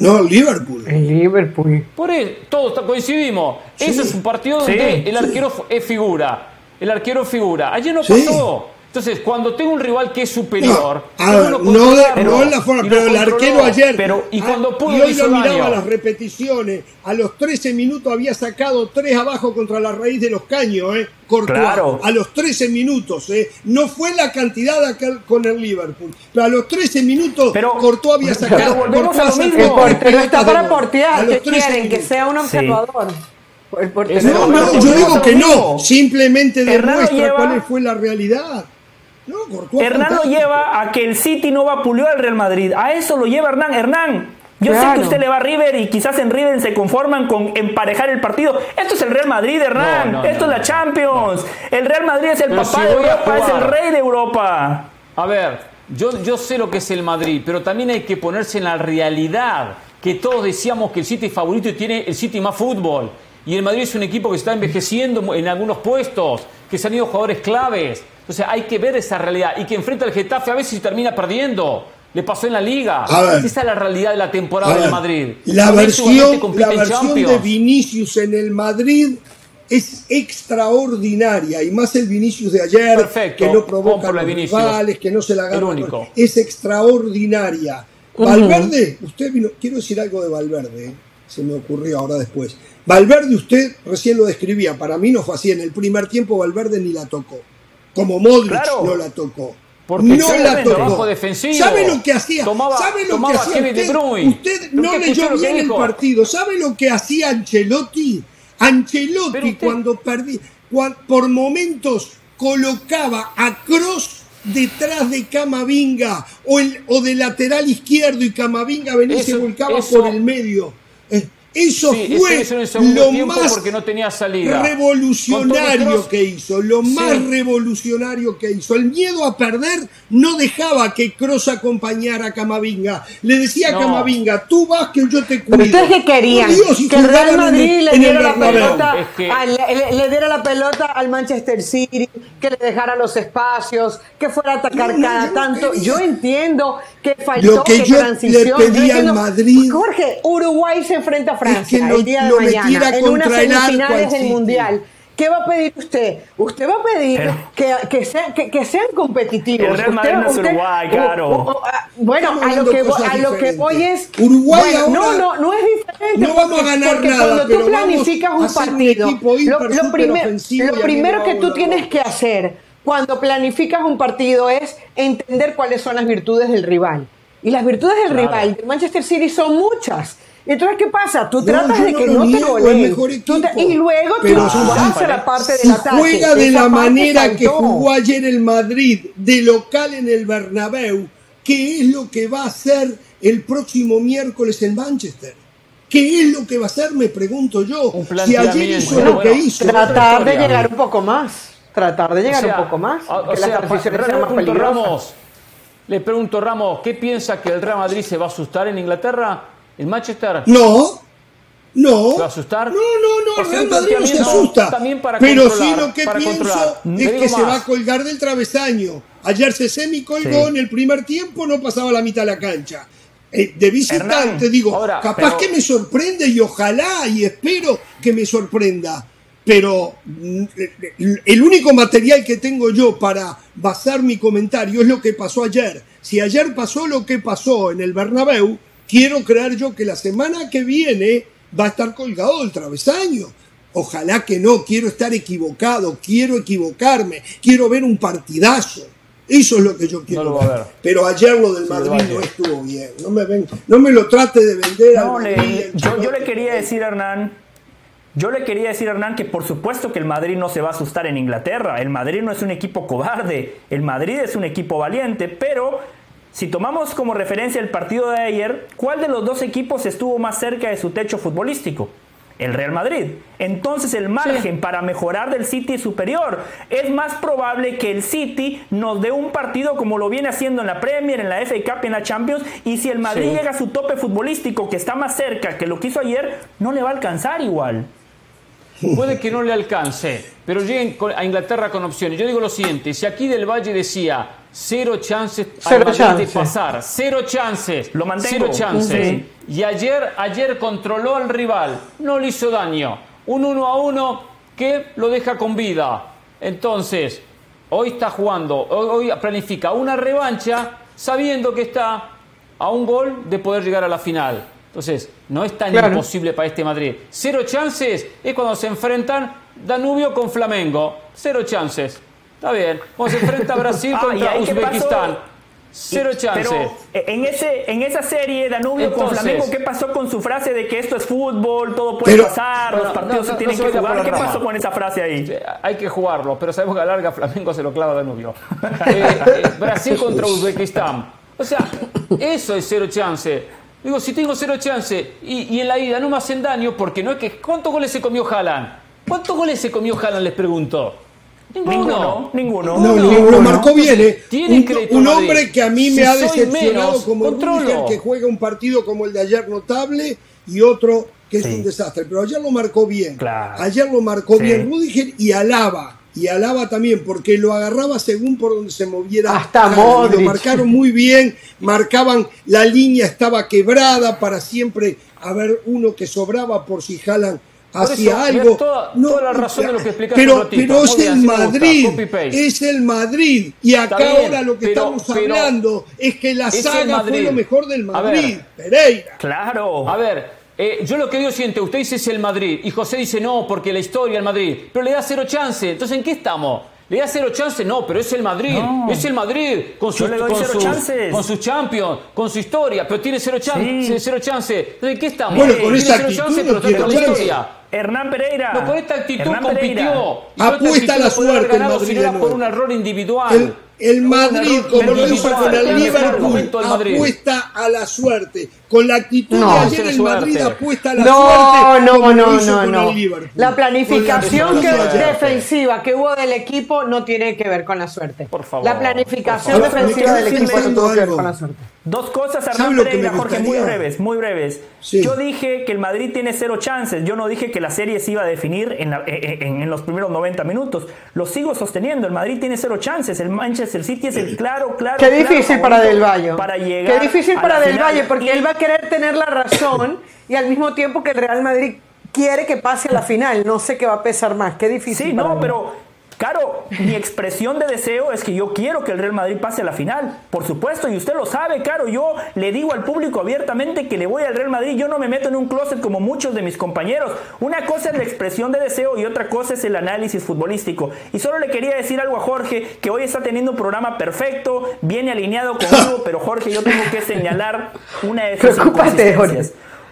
No, el Liverpool. El Liverpool. Por eso, todos coincidimos. Ese es un partido Sí, donde el sí. arquero es figura. El arquero es figura. Ayer no Sí. pasó. Entonces, cuando tengo un rival que es superior, No, en la forma, pero el arquero ayer. Pero, y ah, cuando pudo y hoy lo miraba las repeticiones. A los 13 minutos había sacado tres abajo contra la raíz de los caños, ¿eh? Claro. A los 13 minutos, ¿eh? No fue la cantidad acá con el Liverpool. Pero a los 13 minutos, Pero- Courtois había pero sacado. volvemos Courtois a lo mismo. pelotas está para portear. los ¿Qué 13 quieren? Que sea un observador. Eso No, Pero no, volvemos yo digo que no. Simplemente demuestra cuál fue la realidad. No, Hernán lo lleva a que el City no vapuleó al Real Madrid. A eso lo lleva Hernán. Hernán, yo sé que usted le va a River y quizás en River se conforman con emparejar el partido. Esto es el Real Madrid, Hernán. No, no, Esto no, es la Champions. El Real Madrid es el Pero papá si de Europa, es el rey de Europa. A ver, yo, yo sé lo que es el Madrid, pero también hay que ponerse en la realidad. Que todos decíamos que el City es favorito y tiene el City más fútbol. Y el Madrid es un equipo que está envejeciendo en algunos puestos, que se han ido jugadores claves. Entonces hay que ver esa realidad. Y que enfrenta al Getafe a veces termina perdiendo. Le pasó en la Liga. Ver. Esa es la realidad de la temporada del Madrid. La versión, compite la versión de. Vinicius en el Madrid es extraordinaria y más el Vinicius de ayer Perfecto, que no provoca rivales, que no se la gana. único. Es extraordinaria. Valverde, usted vino, quiero decir algo de Valverde, ¿eh? se me ocurrió ahora después. Valverde usted recién lo describía, para mí no fue así, en el primer tiempo Valverde ni la tocó. Como Modric Claro. no la tocó. Porque no la tocó. defensivo. ¿Sabe lo que hacía? Tomaba- ¿Sabe lo que hacía usted? Bruyne. Usted ¿Pero no leyó bien el partido. ¿Sabe lo que hacía Ancelotti? Ancelotti usted- cuando perdía, por momentos colocaba a Cross detrás de Camavinga o, el, o de lateral izquierdo y Camavinga venía y se volcaba eso- por el medio. Eh, Eso Sí, fue lo más porque no tenía salida. Con revolucionario Toni Kroos- que hizo, lo más Sí. revolucionario que hizo. El miedo a perder no dejaba que Cross acompañara a Camavinga. Le decía a No. Camavinga, tú vas que yo te cuido. Ustedes que querían Dios, que el Real Madrid el- le diera la pelota, Es que- al- le, le diera la pelota al Manchester City, que le dejara los espacios, que fuera a atacar No, no, cada yo tanto. quería. Yo entiendo que faltó Lo que yo transición. le pedí Yo al entiendo- Madrid- Jorge, Uruguay se enfrenta a Francia que lo- el día de lo mañana metiera en unas contra el arco semifinales al del. Mundial. ¿Qué va a pedir usted? Usted va a pedir que, que, sea- que- que sean competitivos. El Real Usted- Madrid no es usted- Uruguay, o- claro. o- o- ah, bueno, a lo que, voy- a lo que voy es. Uruguay bueno, no, ahora no, no es diferente. no vamos a ganar porque nada, Cuando pero tú planificas un un partido, hiper, lo, lo primer- lo primero me que tú tienes que hacer cuando planificas un partido es entender cuáles son las virtudes del rival. Y las virtudes del Claro. rival de Manchester City son muchas. Entonces, ¿qué pasa? Tú No, tratas yo de no que no te goleen. y luego Pero tú si- vas a la parte si del ataque. juega de la manera que faltó. jugó ayer el Madrid, de local en el Bernabéu, ¿qué es lo que va a hacer el próximo miércoles en Manchester? ¿Qué es lo que va a hacer? Me pregunto yo. Si ayer hizo lo que hizo. Tratar de llegar un poco más. Tratar de llegar O sea, un poco más. o- o que sea, más. Ramos, le pregunto, Ramos, ¿qué piensa que el Real Madrid se va a asustar en Inglaterra? ¿En Manchester? No, no. ¿Se va a asustar? No, no, no, el Real Madrid no se asusta. También para Pero sí lo que pienso controlar. es que se va a colgar del travesaño. Ayer se semicolgó Sí. en el primer tiempo, no pasaba la mitad de la cancha. Eh, de visitante, Hernán, digo, ahora, capaz pero- que me sorprende y ojalá y espero que me sorprenda. Pero mm, el único material que tengo yo para basar mi comentario es lo que pasó ayer. Si ayer pasó lo que pasó en el Bernabéu, quiero creer yo que la semana que viene va a estar colgado del travesaño. Ojalá que no, quiero estar equivocado, quiero equivocarme, quiero ver un partidazo. Eso es lo que yo quiero No ver. ver. Pero ayer lo del Sí, lo Madrid no estuvo bien. No me, ven- no me lo trate de vender al No, Madrid, el yo, yo le quería decir a Hernán, yo le quería decir a Hernán que por supuesto que el Madrid no se va a asustar en Inglaterra. El Madrid no es un equipo cobarde, el Madrid es un equipo valiente, pero si tomamos como referencia el partido de ayer, ¿cuál de los dos equipos estuvo más cerca de su techo futbolístico? El Real Madrid. Entonces el margen para mejorar del City es superior. Es más probable que el City nos dé un partido como lo viene haciendo en la Premier, en la FA Cup en la Champions. Y si el Madrid Sí. llega a su tope futbolístico, que está más cerca que lo que hizo ayer, no le va a alcanzar igual. Puede que no le alcance, pero lleguen a Inglaterra con opciones. Yo digo lo siguiente, si aquí del Valle decía cero chances al Cero de pasar, cero chances, Lo mantengo. cero chances. Sí. Y ayer, ayer controló al rival, no le hizo daño. Un uno a uno que lo deja con vida. Entonces, hoy está jugando, hoy, hoy planifica una revancha sabiendo que está a un gol de poder llegar a la final. Entonces, no es tan Claro. imposible para este Madrid. Cero chances es cuando se enfrentan Danubio con Flamengo. Cero chances. Está bien. Cuando se enfrenta Brasil Ah, ¿y contra Uzbekistán. Cero chances. Pero eh, en, ese, en esa serie, Danubio con Entonces- Flamengo, ¿qué pasó con su frase de que esto es fútbol, todo puede Pero- pasar, Bueno, los partidos no, se tienen no que jugar? ¿Qué rama. pasó con esa frase ahí? Sí, Hay que jugarlo, pero sabemos que a larga Flamengo se lo clava Danubio. Eh, eh, Brasil contra Uzbekistán. O sea, eso es cero chance. Digo, si tengo cero chance y, y en la ida no me hacen daño, porque no es que. ¿Cuántos goles se comió Haaland? ¿Cuántos goles se comió Haaland? Les pregunto. Ninguno, ninguno. No, lo, lo marcó bien, ¿eh? Tiene Un, crédito un Madrid. hombre que a mí Si me ha decepcionado menos, como. Rudiger, que juega un partido como el de ayer notable y otro que es Sí. un desastre. Pero ayer lo marcó bien. Claro. Ayer lo marcó Sí. bien Rudiger y Alaba. Y Alaba también, porque lo agarraba según por donde se moviera. Hasta Modric. Lo marcaron muy bien, marcaban, la línea estaba quebrada para siempre haber uno que sobraba por si Haaland Eso, algo. mira, toda- toda la razón de lo que explicaste pero, pero es el gusta, Madrid, es el Madrid. Y acá bien, ahora lo que pero- estamos pero hablando es que la es saga fue Madrid. lo mejor del A ver. Madrid. Pereira. Claro. A ver, eh, yo lo que digo es siguiente, usted dice es el Madrid y José dice no, porque la historia el Madrid, pero le da cero chance. Entonces, ¿en qué estamos? ¿Le da cero chance? No, pero es el Madrid. No. Es el Madrid con sus, con cero sus, con sus champions, con su historia, pero tiene cero, chan- Sí. cero chance. Entonces, ¿en qué estamos? Bueno, con tiene esa cero actitud chance, no pero está tiene con la chance. historia. Hernán Pereira. No, con esta actitud Hernán compitió. Apuesta a la suerte el Madrid si no de era por un error individual. El, Madrid, error como lo hizo con el Liverpool, apuesta a la suerte. Con la actitud No. de ayer el Madrid apuesta a la No, suerte. no, no, no, con no. La planificación la que- defensiva que hubo del equipo no tiene que ver con la suerte. Por favor, La planificación por favor. defensiva del equipo no tuvo que ver con la suerte. Dos cosas, ¿Sabe Hernán Pereira, Jorge, muy breves, muy breves. Sí. Yo dije que el Madrid tiene cero chances. Yo no dije que la serie se iba a definir en, la- en- en- en los primeros 90 minutos. Lo sigo sosteniendo. El Madrid tiene cero chances. El Manchester City es el claro, claro. Qué claro difícil para favorito Del Valle. Para llegar Qué difícil a para Del final. Valle, porque Y- él va a querer tener la razón y al mismo tiempo que el Real Madrid quiere que pase a la final. No sé qué va a pesar más. Qué difícil. Sí, para no, mí. pero Claro, mi expresión de deseo es que yo quiero que el Real Madrid pase a la final, por supuesto, y usted lo sabe, claro, yo le digo al público abiertamente que le voy al Real Madrid, yo no me meto en un closet como muchos de mis compañeros. Una cosa es la expresión de deseo y otra cosa es el análisis futbolístico. Y solo le quería decir algo a Jorge, que hoy está teniendo un programa perfecto, viene alineado conmigo, pero Jorge, yo tengo que señalar una de sus.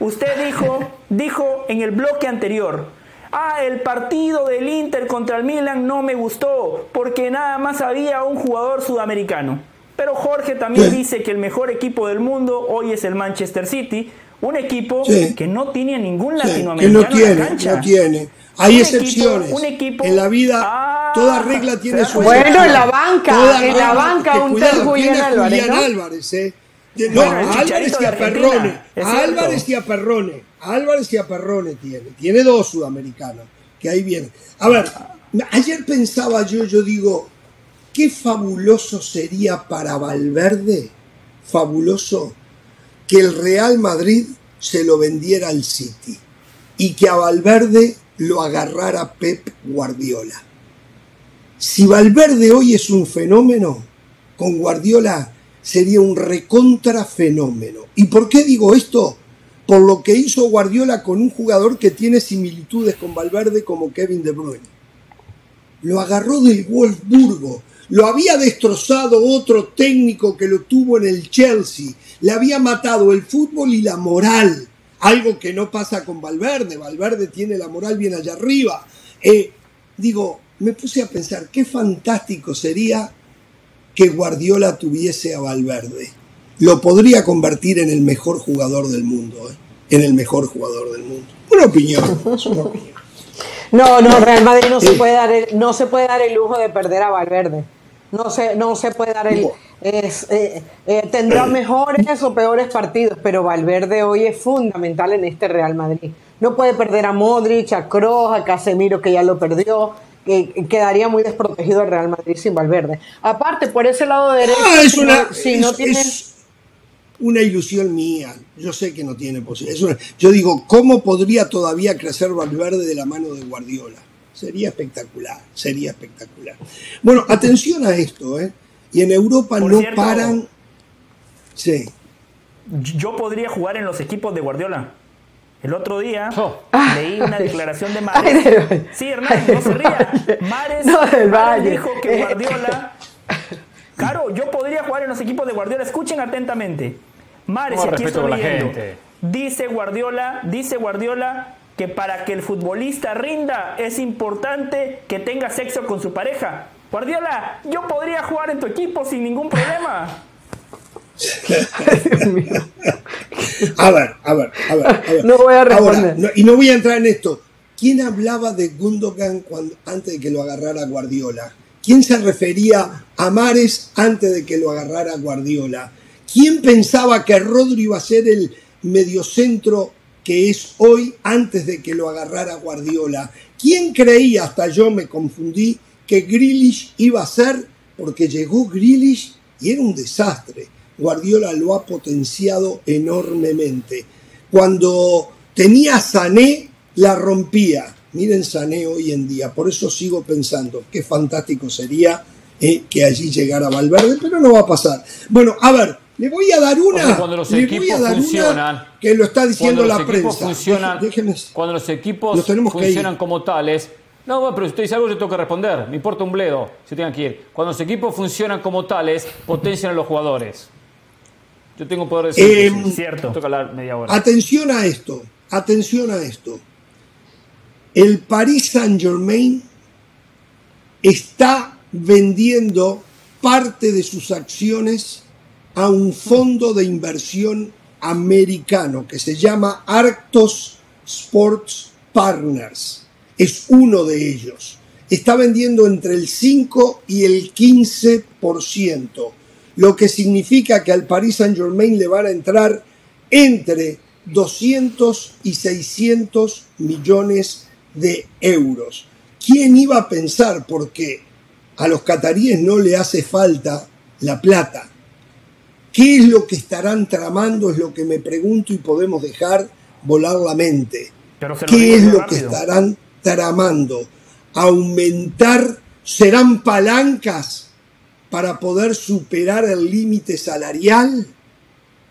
Usted dijo, dijo en el bloque anterior, Ah, el partido del Inter contra el Milan no me gustó porque nada más había un jugador sudamericano. Pero Jorge también Sí. dice que el mejor equipo del mundo hoy es el Manchester City, un equipo Sí. que no tiene ningún Sí, que latinoamericano no en tiene, la cancha. no tiene. Hay Un excepciones. equipo- un equipo- en la vida, Ah, toda regla tiene su Bueno, excepción. en la banca, Toda en la banca, un cuidado, tal Julián tiene Álvarez, Julián ¿no? Álvarez, ¿eh? No, Bueno, Álvarez y de a Argentina, Perrone. es A cierto. Álvarez y a Perrone. A Álvarez y a Perrone tiene. Tiene dos sudamericanos. Que ahí vienen. A ver, ayer pensaba yo, yo digo, qué fabuloso sería para Valverde, fabuloso, que el Real Madrid se lo vendiera al City y que a Valverde lo agarrara Pep Guardiola. Si Valverde hoy es un fenómeno, con Guardiola sería un recontra fenómeno. ¿Y por qué digo esto? Por lo que hizo Guardiola con un jugador que tiene similitudes con Valverde como Kevin De Bruyne. Lo agarró del Wolfsburgo, lo había destrozado otro técnico que lo tuvo en el Chelsea, le había matado el fútbol y la moral, algo que no pasa con Valverde, Valverde tiene la moral bien allá arriba. Eh, digo, me puse a pensar, qué fantástico sería que Guardiola tuviese a Valverde. Lo podría convertir en el mejor jugador del mundo, ¿eh? en el mejor jugador del mundo. Una opinión, es una opinión. No, no, Real Madrid no se puede dar el, no se puede dar el lujo de perder a Valverde. No se, no se puede dar el. es, eh, eh, tendrá mejores o peores partidos, pero Valverde hoy es fundamental en este Real Madrid. No puede perder a Modric, a Kroos, a Casemiro, que ya lo perdió. Que que quedaría muy desprotegido el Real Madrid sin Valverde. Aparte, por ese lado derecho, Ah, es si una, no- si no es- tiene- es una ilusión mía. Yo sé que no tiene posibilidad. Yo digo, ¿cómo podría todavía crecer Valverde de la mano de Guardiola? Sería espectacular, sería espectacular. Bueno, atención a esto, ¿eh? Y en Europa Por no cierto- paran. Sí. Yo podría jugar en los equipos de Guardiola. El otro día Oh. leí una declaración de Ay, Mares. Sí, Hernán, no se ría. Mares, No, del Mares Valle. dijo que Guardiola. Claro, yo podría jugar en los equipos de Guardiola. Escuchen atentamente. Mares, No, aquí estoy leyendo. Dice Guardiola, dice Guardiola que para que el futbolista rinda es importante que tenga sexo con su pareja. Guardiola, yo podría jugar en tu equipo sin ningún problema. A ver, a ver, a ver. a ver. No voy a Ahora, responder. no- y no voy a entrar en esto. ¿Quién hablaba de Gundogan cuando, antes de que lo agarrara Guardiola? ¿Quién se refería a Mares antes de que lo agarrara Guardiola? ¿Quién pensaba que Rodri iba a ser el mediocentro que es hoy antes de que lo agarrara Guardiola? ¿Quién creía, hasta yo me confundí, que Grealish iba a ser? Porque llegó Grealish y era un desastre. Guardiola lo ha potenciado enormemente. Cuando tenía Sané, la rompía. Miren Sané hoy en día. Por eso sigo pensando qué fantástico sería eh, que allí llegara Valverde, pero no va a pasar. Bueno, a ver, le voy a dar una. Cuando los le voy equipos a dar una funcionan, que lo está diciendo la prensa. Déjenme- cuando los equipos funcionan como tales. No, pero si usted dice algo, yo tengo que responder. Me importa un bledo si tengan que ir. Cuando los equipos funcionan como tales, potencian a los jugadores. Yo tengo poder de Eh, síntesis. Cierto. Hablar media hora. Atención a esto, atención a esto. El Paris Saint Germain está vendiendo parte de sus acciones a un fondo de inversión americano que se llama Arctos Sports Partners. Es uno de ellos. Está vendiendo entre el 5 y el 15%, lo que significa que al Paris Saint Germain le van a entrar entre 200 y 600 millones de euros. ¿Quién iba a pensar? Porque a los cataríes no le hace falta la plata. ¿Qué es lo que estarán tramando? Es lo que me pregunto y podemos dejar volar la mente. Pero se lo ¿Qué es lo rápido. que estarán tramando? ¿Aumentar? ¿Serán palancas para poder superar el límite salarial?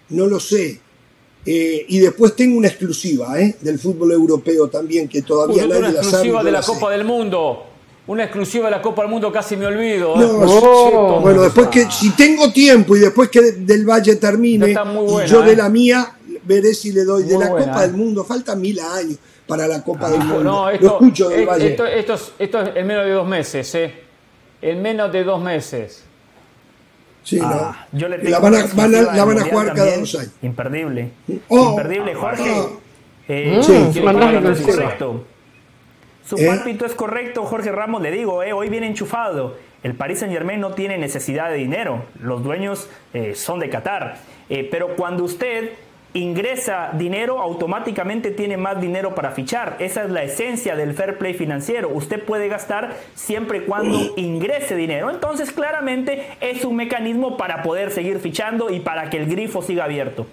No lo sé. Eh, y después tengo una exclusiva ¿eh? del fútbol europeo también, que todavía nadie una la sabe. exclusiva de la sé. Copa del Mundo. Una exclusiva de la Copa del Mundo, casi me olvido. ¿eh? No, toma. bueno, después que si tengo tiempo y después que del Valle termine buena, y yo de ¿eh? la mía veré si le doy de la buena, Copa ¿eh? del Mundo. Faltan mil años para la Copa del Ah, Mundo. no, Lo esto, escucho del Valle. esto, esto es, esto es en menos de dos meses, ¿eh? En menos de dos meses. Sí, Ah, yo le La van a- una van a- exclusiva la van a del jugar cada dos años. Imperdible. Oh, Imperdible, Jorge. ah. Eh, Sí, su mandame pálpito es correcto. Su ¿Eh? pálpito es correcto, Jorge Ramos, le digo, eh, hoy viene enchufado. El Paris Saint Germain no tiene necesidad de dinero, los dueños eh, son de Qatar. Eh, pero cuando usted ingresa dinero, automáticamente tiene más dinero para fichar. Esa es la esencia del fair play financiero. Usted puede gastar siempre y cuando ingrese dinero. Entonces, claramente es un mecanismo para poder seguir fichando y para que el grifo siga abierto.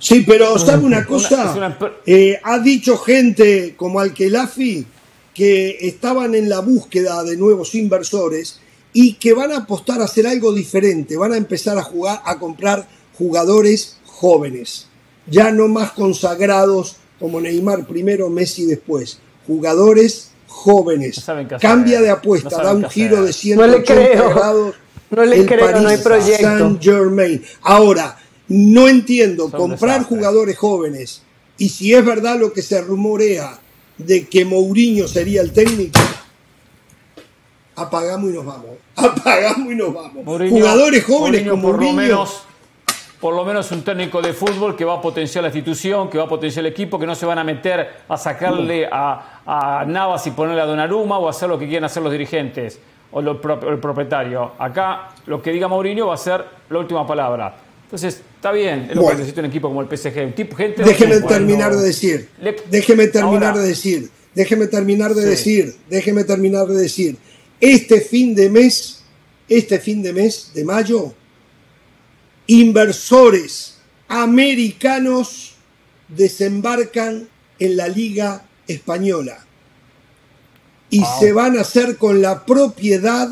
Sí, pero ¿sabe una cosa? una Eh, ha dicho gente como Alkelafi que estaban en la búsqueda de nuevos inversores y que van a apostar a hacer algo diferente, van a empezar a jugar, a comprar jugadores jóvenes, ya no más consagrados como Neymar primero, Messi después, jugadores jóvenes. saben qué hacer, Cambia de no apuesta, da un giro hacer. de 180 No le creo. grados. No le el creo, no Paris hay proyecto. Saint Germain. Ahora, no entiendo, Son comprar desastres. jugadores jóvenes y si es verdad lo que se rumorea de que Mourinho sería el técnico, apagamos y nos vamos. Apagamos y nos vamos. Mourinho- jugadores jóvenes Mourinho como por lo Mourinho. menos por lo menos un técnico de fútbol que va a potenciar la institución, que va a potenciar el equipo, que no se van a meter a sacarle a, a Navas y ponerle a Donnarumma o hacer lo que quieran hacer los dirigentes o lo el propietario. Acá lo que diga Mourinho va a ser la última palabra. Entonces, está bien, es lo Bueno. que necesita un equipo como el PSG. Un tipo, gente Déjeme terminar de decir. le- Déjeme terminar Ahora- de decir. Déjeme terminar de Sí. decir. Déjeme terminar de decir. Este fin de mes, este fin de mes de mayo, inversores americanos desembarcan en la Liga Española y se van a hacer con la propiedad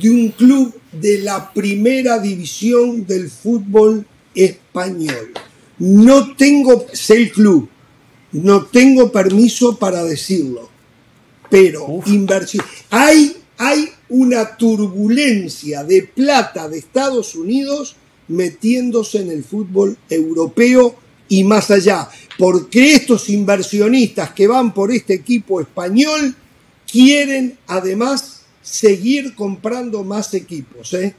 de un club de la primera división del fútbol español. No tengo, sé el club, no tengo permiso para decirlo, pero inversión. Hay, hay una turbulencia de plata de Estados Unidos metiéndose en el fútbol europeo y más allá, porque estos inversionistas que van por este equipo español quieren además seguir comprando más equipos. ¿eh?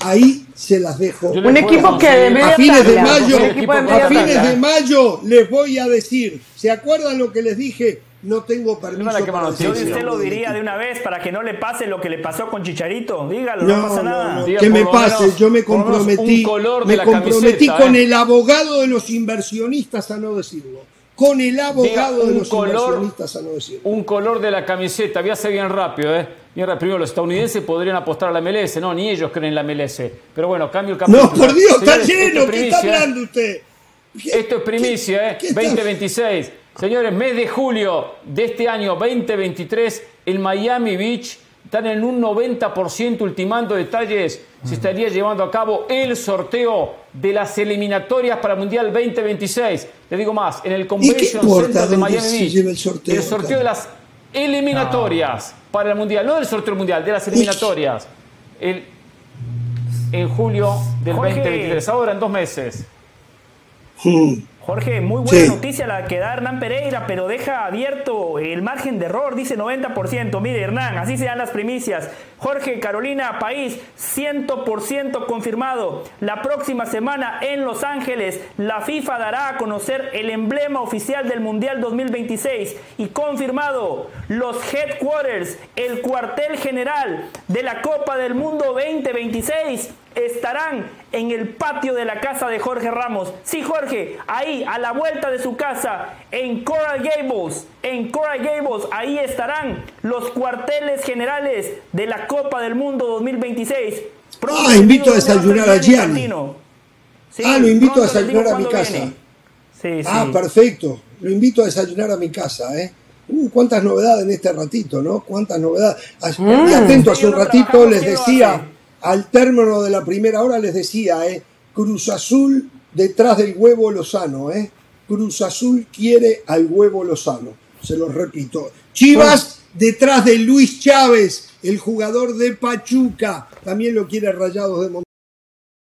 Ahí se las dejo. Un equipo que de media a fines de mayo, a fines de mayo les voy a decir, ¿se acuerdan lo que les dije? No tengo permiso para Yo usted lo diría de una vez para que no le pase lo que le pasó con Chicharito. Dígalo, no, No, pasa no, nada. no, que me pase, yo me comprometí, color de me comprometí camiseta, con ¿eh? el abogado de los inversionistas a no decirlo, con el abogado Diga de los color- inversionistas a no decirlo. Un color de la camiseta, voy a ser bien rápido, ¿eh? Bien rápido. Primero, los estadounidenses podrían apostar a la MLS, no, ni ellos creen en la MLS. Pero bueno, cambio el capítulo. No, por Dios, está Señores, lleno, es ¿qué está ¿eh? hablando usted? Esto es primicia, ¿eh? qué está- 2026. Señores, mes de julio de este año 2023, en Miami Beach están en un 90% ultimando detalles. Se estaría llevando a cabo el sorteo de las eliminatorias para el Mundial 2026. Le digo más, en el Convention Center de Miami Beach. el sorteo, el sorteo de las eliminatorias para el Mundial, no del sorteo del Mundial, de las eliminatorias. El- en julio del Jorge. 2023, ahora en dos meses. Jorge, muy buena Sí. noticia la que da Hernán Pereira, pero deja abierto el margen de error, dice 90%. Mire, Hernán, así se dan las primicias. Jorge, Carolina, país, 100% confirmado. La próxima semana en Los Ángeles, la FIFA dará a conocer el emblema oficial del Mundial 2026 y confirmado los headquarters, el cuartel general de la Copa del Mundo 2026 estarán en el patio de la casa de Jorge Ramos. Sí, Jorge, ahí a la vuelta de su casa, en Coral Gables, en Coral Gables, ahí estarán los cuarteles generales de la Copa del Mundo 2026. Pronto Ah, invito a desayunar a Gianni. Sí, Ah, lo invito a desayunar a mi casa. Sí, Ah, sí. perfecto. Lo invito a desayunar a mi casa, ¿eh? Uh, cuántas novedades en este ratito, ¿no? Cuántas novedades. Mm. Y atento, hace un ratito les ¿quién lo decía? Al término de la primera hora les decía, ¿eh? Cruz Azul detrás del huevo Lozano, ¿eh? Cruz Azul quiere al huevo Lozano. Se lo repito. Chivas detrás de Luis Chávez, el jugador de Pachuca. También lo quiere Rayados de Monterrey.